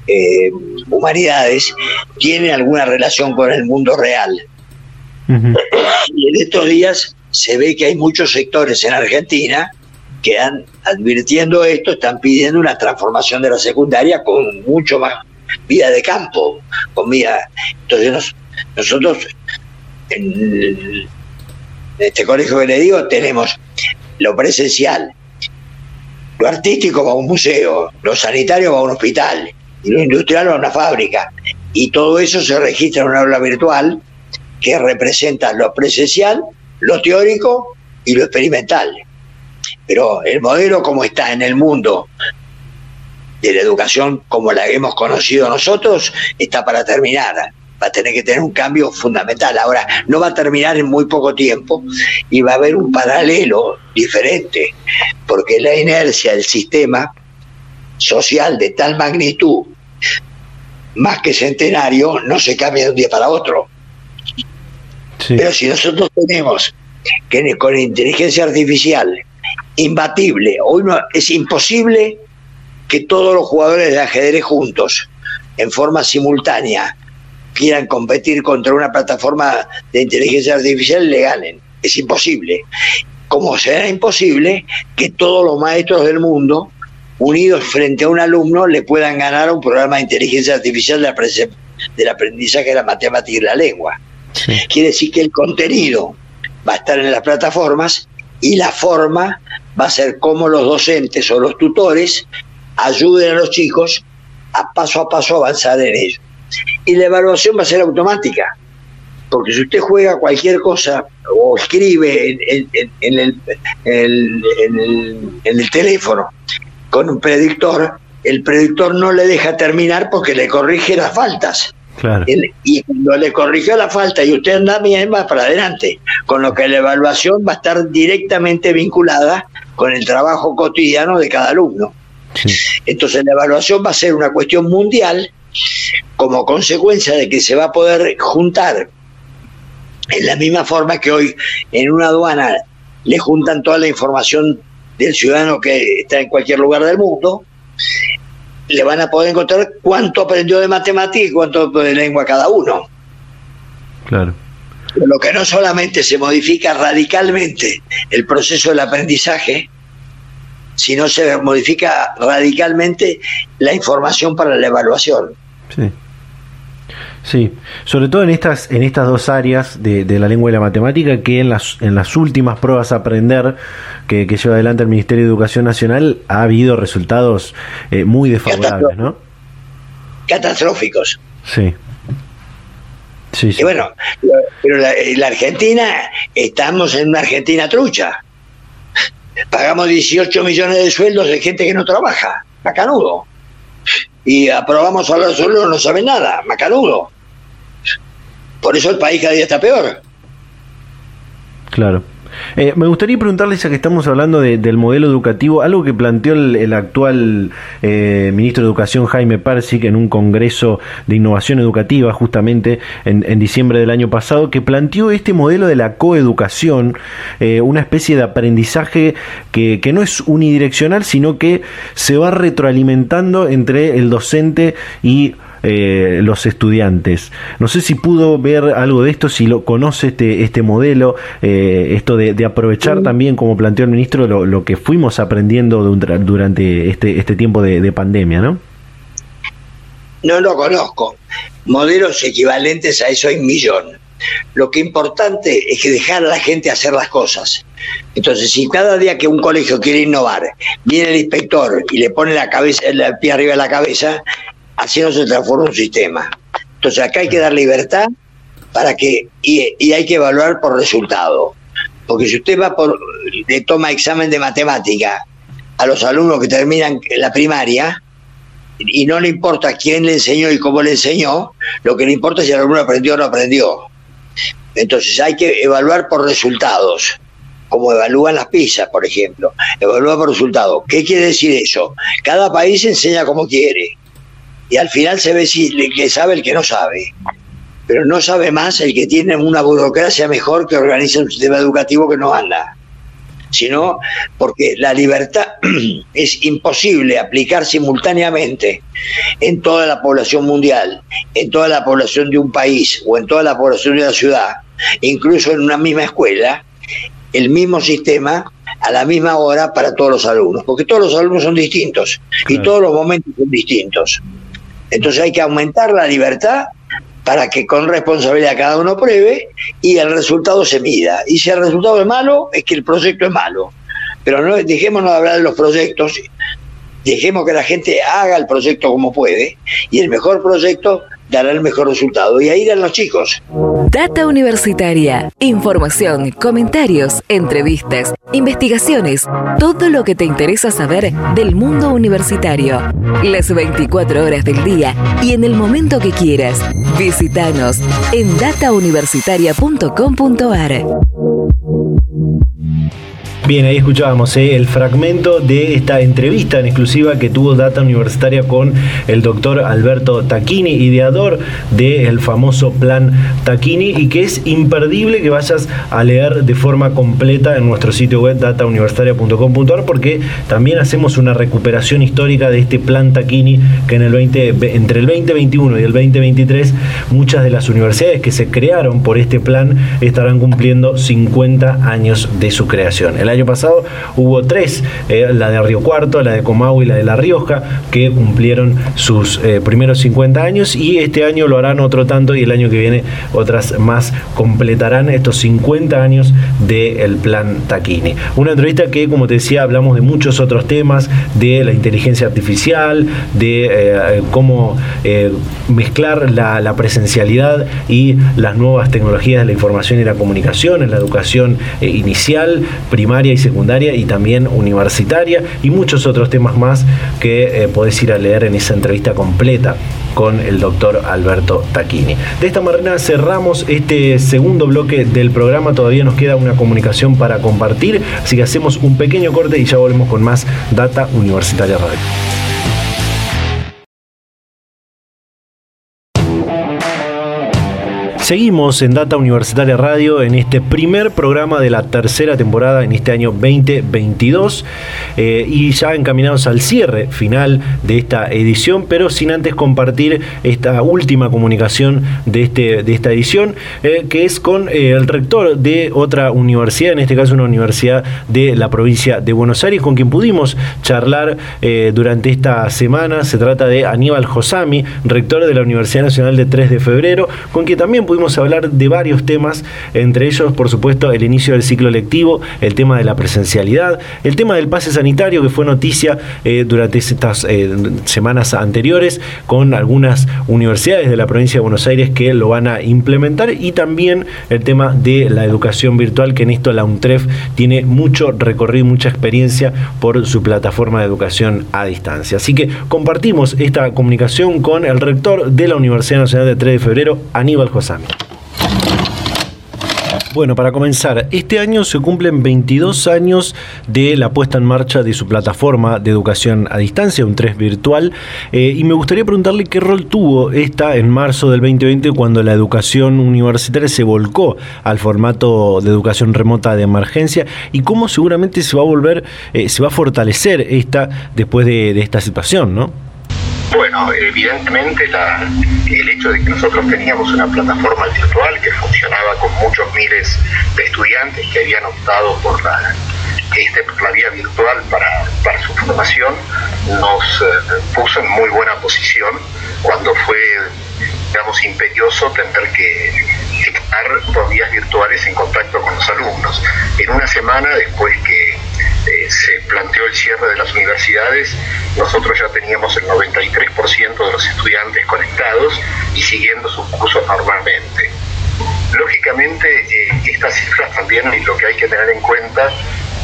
eh, humanidades, tiene alguna relación con el mundo real. Y en estos días se ve que hay muchos sectores en Argentina que han, advirtiendo esto, están pidiendo una transformación de la secundaria con mucho más vida de campo, con vida. Entonces nosotros en este colegio que le digo tenemos lo presencial, lo artístico va a un museo, lo sanitario va a un hospital, y lo industrial va a una fábrica. Y todo eso se registra en una aula virtual que representa lo presencial lo teórico y lo experimental. Pero el modelo como está en el mundo de la educación como la hemos conocido nosotros está para terminar. Va a tener que tener un cambio fundamental. Ahora, no va a terminar en muy poco tiempo y va a haber un paralelo diferente, porque la inercia del sistema social de tal magnitud, más que centenario, no se cambia de un día para otro. Pero si nosotros tenemos que con inteligencia artificial imbatible, hoy no, es imposible que todos los jugadores de ajedrez juntos, en forma simultánea, quieran competir contra una plataforma de inteligencia artificial le ganen. Es imposible. Como será imposible que todos los maestros del mundo, unidos frente a un alumno, le puedan ganar a un programa de inteligencia artificial del aprendizaje de la matemática y la lengua. Quiere decir que el contenido va a estar en las plataformas y la forma va a ser cómo los docentes o los tutores ayuden a los chicos a paso a paso avanzar en ello. Y la evaluación va a ser automática, porque si usted juega cualquier cosa o escribe en el teléfono con un predictor, el predictor no le deja terminar porque le corrige las faltas y cuando le corrigió la falta y usted anda bien, va para adelante. Con lo que la evaluación va a estar directamente vinculada con el trabajo cotidiano de cada alumno. Entonces la evaluación va a ser una cuestión mundial como consecuencia de que se va a poder juntar en la misma forma que hoy en una aduana le juntan toda la información del ciudadano que está en cualquier lugar del mundo, le van a poder encontrar cuánto aprendió de matemática y cuánto de lengua cada uno. Claro. Lo que no solamente se modifica radicalmente el proceso del aprendizaje, sino se modifica radicalmente la información para la evaluación. Sí. Sí, sobre todo en estas, en estas dos áreas de, la lengua y la matemática, que en las, en las últimas pruebas a aprender que, lleva adelante el Ministerio de Educación Nacional ha habido resultados eh, muy desfavorables, ¿no? Catastróficos. Sí. Sí, sí. Y bueno, pero la, la Argentina, estamos en una Argentina trucha. Pagamos 18 millones de sueldos de gente que no trabaja, macanudo. Y aprobamos solo solo no sabe nada, macanudo. Por eso el país cada día está peor. Claro. Eh, me gustaría preguntarles, ya que estamos hablando del modelo educativo, algo que planteó el, actual eh, ministro de Educación, Jaime Persic, en un congreso de innovación educativa, justamente en, diciembre del año pasado, que planteó este modelo de la coeducación, eh, una especie de aprendizaje que, que no es unidireccional, sino que se va retroalimentando entre el docente y eh, los estudiantes. No sé si pudo ver algo de esto, si lo conoce este, este modelo, eh, esto de, aprovechar también, como planteó el ministro, lo, que fuimos aprendiendo durante este, este tiempo de, pandemia, ¿no? No lo conozco. Modelos equivalentes a eso hay un millón. Lo que es importante es que dejar a la gente hacer las cosas. Entonces, si cada día que un colegio quiere innovar, viene el inspector y le pone la cabeza, el pie arriba de la cabeza, así no se transforma un sistema. Entonces acá hay que dar libertad para que, y, hay que evaluar por resultado. Porque si usted va por, le toma examen de matemática a los alumnos que terminan la primaria, y no le importa quién le enseñó y cómo le enseñó, lo que le importa es si el alumno aprendió o no aprendió. Entonces hay que evaluar por resultados, como evalúan las pizzas, por ejemplo. Evalúa por resultados. ¿Qué quiere decir eso? Cada país enseña como quiere y al final se ve si el que sabe el que no sabe. Pero no sabe más el que tiene una burocracia mejor que organiza un sistema educativo que no anda. Sino porque la libertad es imposible aplicar simultáneamente en toda la población mundial, en toda la población de un país o en toda la población de una ciudad, incluso en una misma escuela, el mismo sistema a la misma hora para todos los alumnos, porque todos los alumnos son distintos y todos los momentos son distintos. Entonces hay que aumentar la libertad para que con responsabilidad cada uno pruebe y el resultado se mida. Y si el resultado es malo, es que el proyecto es malo. Pero no dejémonos de hablar de los proyectos, dejemos que la gente haga el proyecto como puede y el mejor proyecto dará el mejor resultado. Y ahí irán los chicos. Data Universitaria. Información, comentarios, entrevistas, investigaciones. Todo lo que te interesa saber del mundo universitario. Las 24 horas del día y en el momento que quieras. Visítanos en datauniversitaria.com.ar. Bien, ahí escuchábamos eh, el fragmento de esta entrevista en exclusiva que tuvo Data Universitaria con el doctor Alberto Tacchini, ideador del famoso plan Tacchini y que es imperdible que vayas a leer de forma completa en nuestro sitio web datauniversitaria.com.ar porque también hacemos una recuperación histórica de este plan Tacchini que en el 20, entre el 2021 y el 2023 muchas de las universidades que se crearon por este plan estarán cumpliendo 50 años de su creación pasado hubo tres, eh, la de Río Cuarto, la de Comau y la de La Rioja, que cumplieron sus eh, primeros 50 años y este año lo harán otro tanto y el año que viene otras más completarán estos 50 años del plan Taquini. Una entrevista que, como te decía, hablamos de muchos otros temas, de la inteligencia artificial, de eh, cómo mezclar la, la, presencialidad y las nuevas tecnologías de la información y la comunicación en la educación inicial, primaria, y secundaria y también universitaria y muchos otros temas más que eh, podés ir a leer en esa entrevista completa con el doctor Alberto Tacchini. De esta manera cerramos este segundo bloque del programa, todavía nos queda una comunicación para compartir, así que hacemos un pequeño corte y ya volvemos con más Data Universitaria Radio. Seguimos en Data Universitaria Radio en este primer programa de la tercera temporada en este año 2022 eh, y ya encaminados al cierre final de esta edición, pero sin antes compartir esta última comunicación de, este, de esta edición, eh, que es con eh, el rector de otra universidad, en este caso una universidad de la provincia de Buenos Aires, con quien pudimos charlar durante esta semana. Se trata de Aníbal Josami, rector de la Universidad Nacional de 3 de Febrero, con quien también pudimos hablar de varios temas, entre ellos, por supuesto, el inicio del ciclo lectivo, el tema de la presencialidad, el tema del pase sanitario, que fue noticia eh, durante estas eh, semanas anteriores, con algunas universidades de la provincia de Buenos Aires que lo van a implementar, y también el tema de la educación virtual, que en esto la UNTREF tiene mucho recorrido, mucha experiencia por su plataforma de educación a distancia. Así que compartimos esta comunicación con el rector de la Universidad Nacional de 3 de Febrero, Aníbal Josami. Bueno, para comenzar, este año se cumplen 22 años de la puesta en marcha de su plataforma de educación a distancia, un 3 virtual, eh, y me gustaría preguntarle qué rol tuvo esta en marzo del 2020 cuando la educación universitaria se volcó al formato de educación remota de emergencia y cómo seguramente se va a volver, eh, se va a fortalecer esta después de, de esta situación, ¿no? Bueno, evidentemente el hecho de que nosotros teníamos una plataforma virtual que funcionaba con muchos miles de estudiantes que habían optado por la, este, la vía virtual para, su formación, nos eh, puso en muy buena posición cuando fue, digamos, imperioso tener que estar por vías virtuales en contacto con los alumnos. En una semana después que se planteó el cierre de las universidades, nosotros ya teníamos el 93% de los estudiantes conectados y siguiendo sus cursos normalmente. Lógicamente, eh, estas cifras también lo que hay que tener en cuenta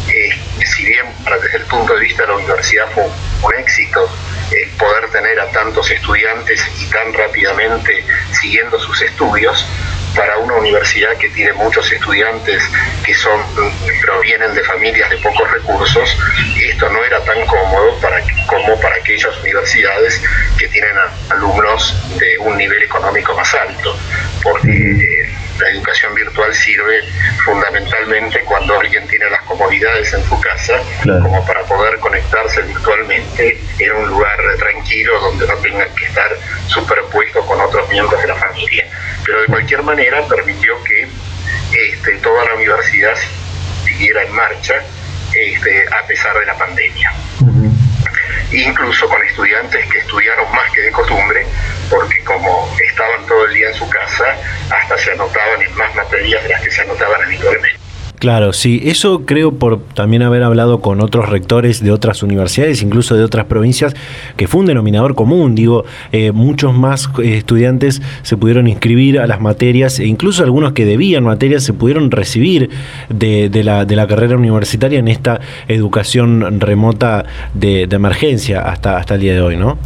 es si bien desde el punto de vista de la universidad fue un éxito el poder tener a tantos estudiantes y tan rápidamente siguiendo sus estudios, para una universidad que tiene muchos estudiantes que son provienen de familias de pocos recursos, esto no era tan cómodo para, como para aquellas universidades que tienen alumnos de un nivel económico más alto, porque eh, la educación virtual sirve fundamentalmente cuando alguien tiene las comodidades en su casa, como para poder conectarse virtualmente en un lugar tranquilo donde no tenga que estar superpuesto con otros miembros de la familia pero de cualquier manera permitió que este, toda la universidad siguiera en marcha este, a pesar de la pandemia. Incluso con estudiantes que estudiaron más que de costumbre, porque como estaban todo el día en su casa, hasta se anotaban en más materias de las que se anotaban habitualmente. Claro, sí, eso creo por también haber hablado con otros rectores de otras universidades, incluso de otras provincias, que fue un denominador común, digo, eh, muchos más eh, estudiantes se pudieron inscribir a las materias e incluso algunos que debían materias se pudieron recibir de, la, carrera universitaria en esta educación remota de, emergencia hasta, hasta el día de hoy, ¿no?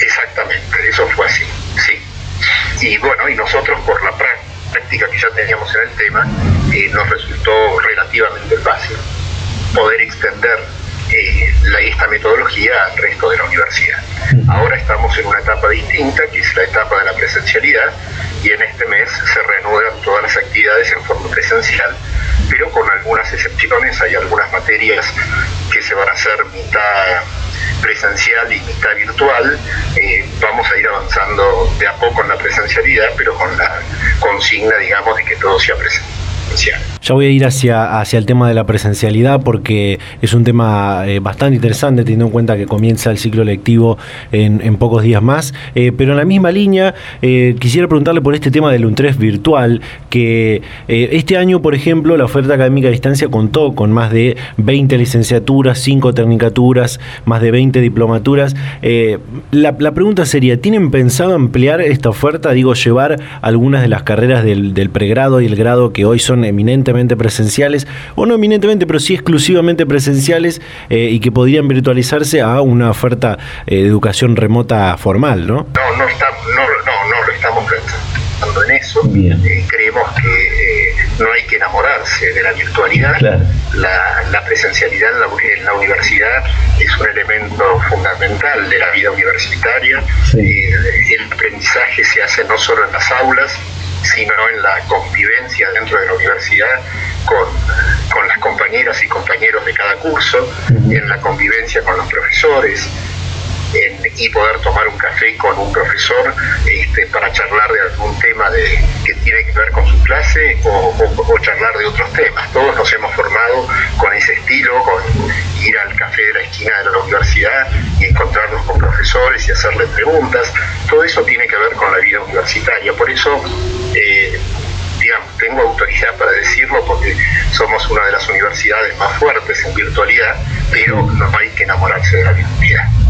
Exactamente, eso fue así, sí. Y bueno, y nosotros por la práctica que ya teníamos en el tema, eh, nos resultó relativamente fácil poder extender eh, la, esta metodología al resto de la universidad. Ahora estamos en una etapa distinta, que es la etapa de la presencialidad, y en este mes se reanudan todas las actividades en forma presencial, pero con algunas excepciones, hay algunas materias que se van a hacer mitad presencial y mitad virtual. Eh, vamos a ir avanzando de a poco en la presencialidad, pero con la consigna, digamos, de que todo sea presencial. 钱。Ya voy a ir hacia, hacia el tema de la presencialidad porque es un tema eh, bastante interesante teniendo en cuenta que comienza el ciclo lectivo en, pocos días más. Eh, pero en la misma línea eh, quisiera preguntarle por este tema del UNTREF virtual, que este año, por ejemplo, la oferta académica a distancia contó con más de 20 licenciaturas, 5 tecnicaturas, más de 20 diplomaturas. La, pregunta sería, ¿tienen pensado ampliar esta oferta? Digo, llevar algunas de las carreras del, pregrado y el grado que hoy son eminentemente presenciales, o no eminentemente, pero sí exclusivamente presenciales eh, y que podrían virtualizarse a una oferta eh, de educación remota formal, ¿no? No, no, está, no, no, no lo estamos pensando en eso. Eh, creemos que no hay que enamorarse de la virtualidad. La, la, presencialidad en la, en la, universidad es un elemento fundamental de la vida universitaria. el aprendizaje se hace no solo en las aulas, sino en la convivencia dentro de la universidad con, con las compañeras y compañeros de cada curso, en la convivencia con los profesores, y poder tomar un café con un profesor este, para charlar de algún tema que tiene que ver con su clase o, charlar de otros temas. Todos nos hemos formado con ese estilo, con ir al café de la esquina de la universidad y encontrarnos con profesores y hacerles preguntas. Todo eso tiene que ver con la vida universitaria. Por eso, eh, digamos, tengo autoridad para decirlo porque somos una de las universidades más fuertes en virtualidad, pero no hay que enamorarse de la virtualidad.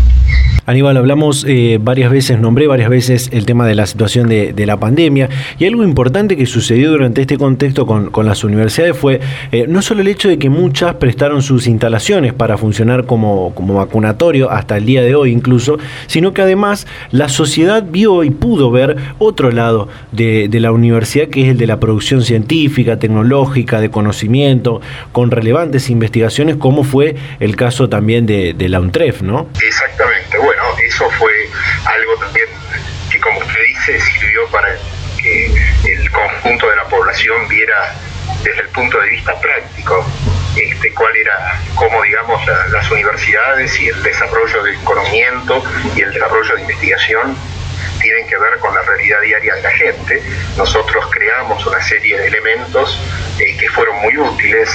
Aníbal, hablamos eh, varias veces, nombré varias veces el tema de la situación de, la pandemia y algo importante que sucedió durante este contexto con, las universidades fue eh, no solo el hecho de que muchas prestaron sus instalaciones para funcionar como, como vacunatorio hasta el día de hoy incluso, sino que además la sociedad vio y pudo ver otro lado de, la universidad que es el de la producción científica, tecnológica, de conocimiento, con relevantes investigaciones como fue el caso también de, de la UNTREF, ¿no? Exactamente eso fue algo también que, como usted dice, sirvió para que el conjunto de la población viera desde el punto de vista práctico este, cuál era, cómo digamos, las universidades y el desarrollo del conocimiento y el desarrollo de investigación tienen que ver con la realidad diaria de la gente. Nosotros creamos una serie de elementos eh, que fueron muy útiles,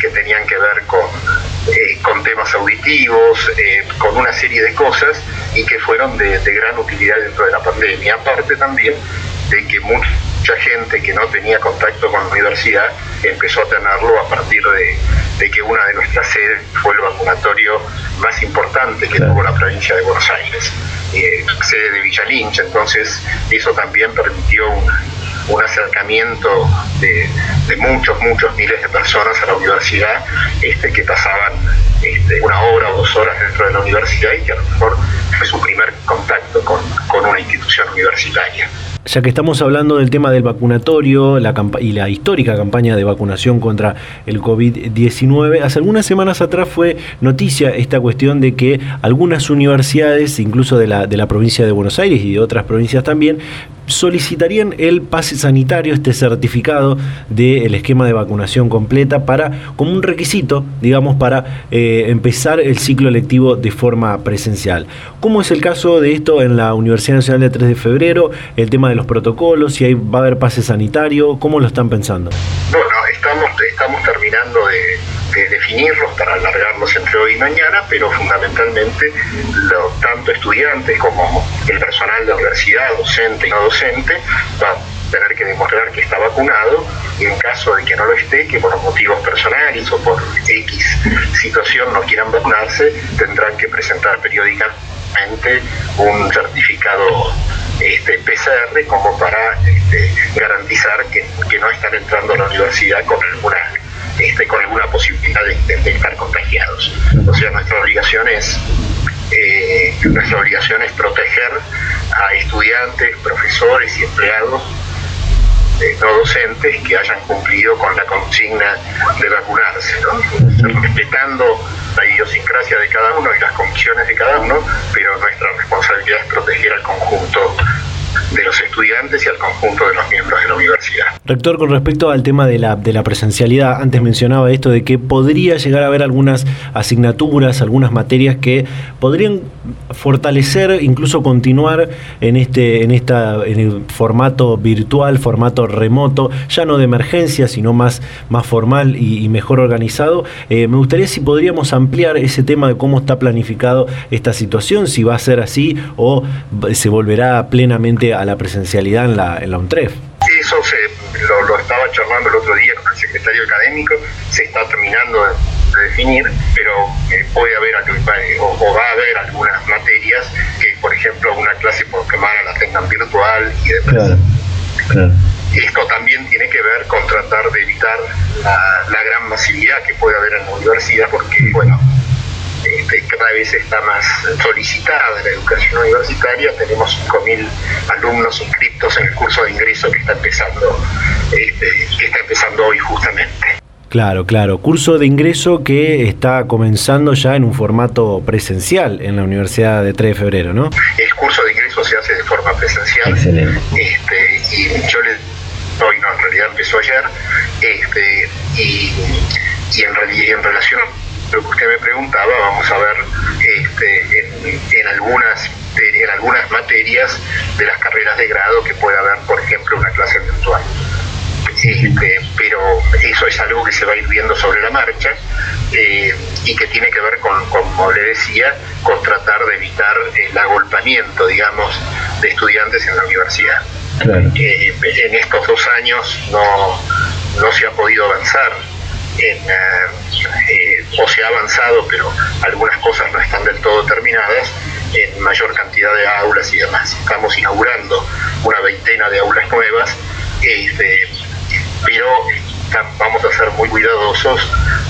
que tenían que ver con, eh, con temas auditivos, eh, con una serie de cosas y que fueron de, gran utilidad dentro de la pandemia. Aparte también de que mucha gente que no tenía contacto con la universidad empezó a tenerlo a partir de, que una de nuestras sedes fue el vacunatorio más importante que tuvo la provincia de Buenos Aires, eh, sede de Villa entonces eso también permitió un, acercamiento de, muchos, muchos miles de personas a la universidad este, que pasaban este, una hora o dos horas dentro de la universidad y que a lo mejor fue su primer contacto con, con una institución universitaria ya que estamos hablando del tema del vacunatorio la y la histórica campaña de vacunación contra el COVID-19, hace algunas semanas atrás fue noticia esta cuestión de que algunas universidades, incluso de la, de la provincia de Buenos Aires y de otras provincias también, solicitarían el pase sanitario, este certificado del esquema de vacunación completa para como un requisito, digamos, para eh, empezar el ciclo lectivo de forma presencial. ¿Cómo es el caso de esto en la Universidad Nacional de 3 de Febrero? El tema de los protocolos, si hay, va a haber pase sanitario, ¿cómo lo están pensando? Bueno, estamos, estamos terminando de de definirlos para alargarlos entre hoy y mañana, pero fundamentalmente tanto estudiantes como el personal de universidad, docente y no docente, va a tener que demostrar que está vacunado y en caso de que no lo esté, que por motivos personales o por X situación no quieran vacunarse, tendrán que presentar periódicamente un certificado este, PCR como para este, garantizar que, que no están entrando a la universidad con alguna este, con alguna posibilidad de, estar contagiados. O sea, nuestra obligación es eh, nuestra obligación es proteger a estudiantes, profesores y empleados eh, no docentes que hayan cumplido con la consigna de vacunarse, respetando la idiosincrasia de cada uno y las condiciones de cada uno, pero nuestra responsabilidad es proteger al conjunto de los estudiantes y al conjunto de los miembros de la universidad. Rector, con respecto al tema de la, de la presencialidad, antes mencionaba esto de que podría llegar a haber algunas asignaturas, algunas materias que podrían fortalecer, incluso continuar en este, en esta, en el formato virtual, formato remoto, ya no de emergencia, sino más, más formal y, mejor organizado. Eh, me gustaría si podríamos ampliar ese tema de cómo está planificado esta situación, si va a ser así o se volverá plenamente a la presencialidad en la, en la UNTREF. Eso se, lo, estaba charlando el otro día con el secretario académico, se está terminando de, definir, pero eh, puede haber o, va a haber algunas materias que, por ejemplo, una clase por semana la tengan virtual y demás. Esto también tiene que ver con tratar de evitar la, la gran masividad que puede haber en la universidad, porque, bueno, este, cada vez está más solicitada la educación universitaria. Tenemos 5.000 alumnos inscritos en el curso de ingreso que está empezando, este, que está empezando hoy justamente. Claro, claro. Curso de ingreso que está comenzando ya en un formato presencial en la Universidad de 3 de Febrero, ¿no? El curso de ingreso se hace de forma presencial. Excelente. Este, y yo le hoy no, en realidad empezó ayer, este, y, y en, en relación lo que usted me preguntaba, vamos a ver este, en, algunas en algunas materias de las carreras de grado que pueda haber, por ejemplo, una clase virtual. Este, pero eso es algo que se va a ir viendo sobre la marcha eh, y que tiene que ver con, como le decía, con tratar de evitar el agolpamiento, digamos, de estudiantes en la universidad. Eh, en estos dos años no, no se ha podido avanzar en, eh, o se ha avanzado, pero algunas cosas no están del todo terminadas, en mayor cantidad de aulas y demás. Estamos inaugurando una veintena de aulas nuevas, este, pero vamos a ser muy cuidadosos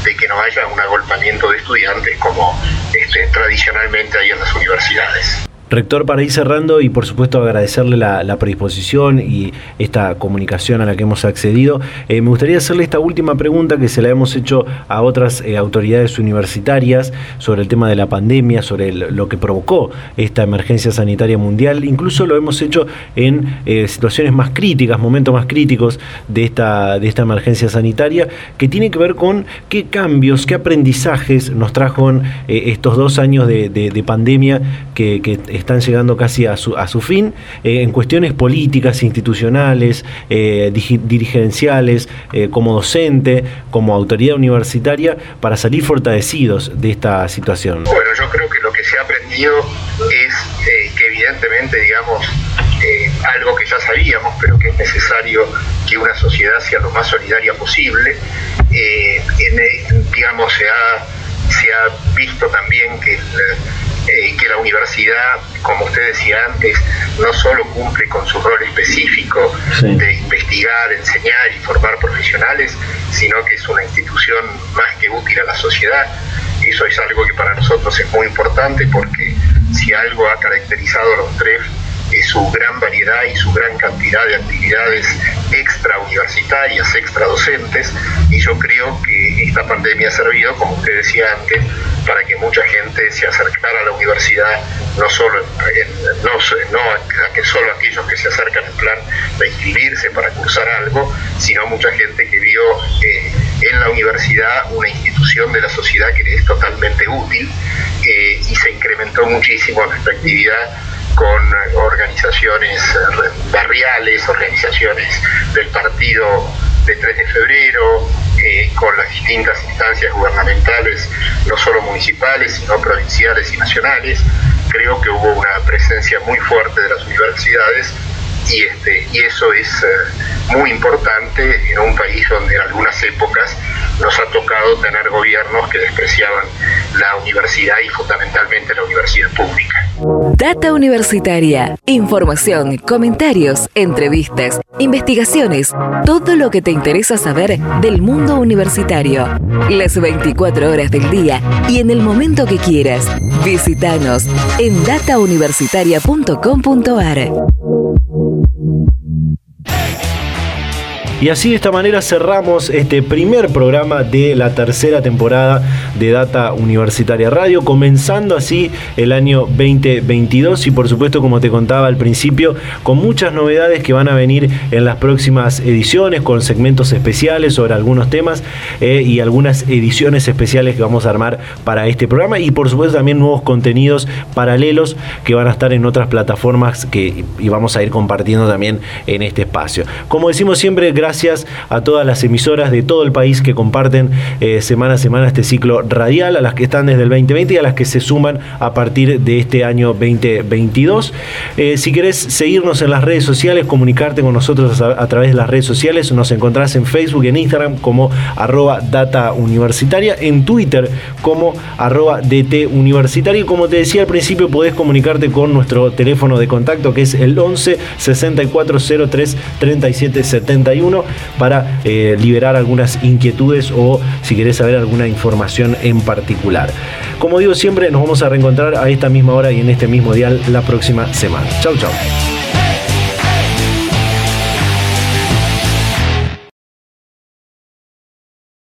de que no haya un agolpamiento de estudiantes como este, tradicionalmente hay en las universidades. Rector, para ir cerrando y por supuesto agradecerle la, predisposición y esta comunicación a la que hemos accedido, eh, me gustaría hacerle esta última pregunta que se la hemos hecho a otras eh, autoridades universitarias sobre el tema de la pandemia, sobre lo que provocó esta emergencia sanitaria mundial. Incluso lo hemos hecho en eh, situaciones más críticas, momentos más críticos de esta, de esta emergencia sanitaria, que tiene que ver con qué cambios, qué aprendizajes nos trajo estos dos años de, pandemia que, que están llegando casi a su, a su fin, eh, en cuestiones políticas, institucionales, eh, dirigenciales, eh, como docente, como autoridad universitaria, para salir fortalecidos de esta situación? Bueno, yo creo que lo que se ha aprendido es que evidentemente, digamos, algo que ya sabíamos, pero que es necesario que una sociedad sea lo más solidaria posible, digamos, se ha, se ha visto también que eh, que la universidad, como usted decía antes, no solo cumple con su rol específico de investigar, enseñar y formar profesionales, sino que es una institución más que útil a la sociedad. Eso es algo que para nosotros es muy importante porque si algo ha caracterizado a los tres su gran variedad y su gran cantidad de actividades extra universitarias, extra docentes, y yo creo que esta pandemia ha servido, como usted decía antes, para que mucha gente se acercara a la universidad, no solo, no, a que solo aquellos que se acercan en plan de inscribirse para cursar algo, sino mucha gente que vio eh, en la universidad una institución de la sociedad que es totalmente útil eh, y se incrementó muchísimo nuestra actividad con organizaciones eh, barriales, organizaciones del partido de 3 de febrero, eh, con las distintas instancias gubernamentales, no solo municipales, sino provinciales y nacionales. Creo que hubo una presencia muy fuerte de las universidades y, este, y eso es eh, muy importante en un país donde en algunas épocas nos ha tocado tener gobiernos que despreciaban la universidad y fundamentalmente la universidad pública. Data Universitaria. Información, comentarios, entrevistas, investigaciones, todo lo que te interesa saber del mundo universitario. Las 24 horas del día y en el momento que quieras. Visítanos en datauniversitaria.com.ar. Hey! Y así de esta manera cerramos este primer programa de la tercera temporada de Data Universitaria Radio, comenzando así el año 2022 y por supuesto como te contaba al principio, con muchas novedades que van a venir en las próximas ediciones, con segmentos especiales sobre algunos temas eh, y algunas ediciones especiales que vamos a armar para este programa y por supuesto también nuevos contenidos paralelos que van a estar en otras plataformas que y vamos a ir compartiendo también en este espacio. Como decimos siempre, gracias gracias a todas las emisoras de todo el país que comparten eh, semana a semana este ciclo radial, a las que están desde el 2020 y a las que se suman a partir de este año 2022. Eh, si querés seguirnos en las redes sociales, comunicarte con nosotros a, través de las redes sociales, nos encontrás en Facebook y en Instagram como arroba data universitaria, en Twitter como arroba DT universitario. Y como te decía al principio, podés comunicarte con nuestro teléfono de contacto que es el 11 6403 3771 para eh, liberar algunas inquietudes o si querés saber alguna información en particular. Como digo siempre, nos vamos a reencontrar a esta misma hora y en este mismo dial la próxima semana. Chau, chau.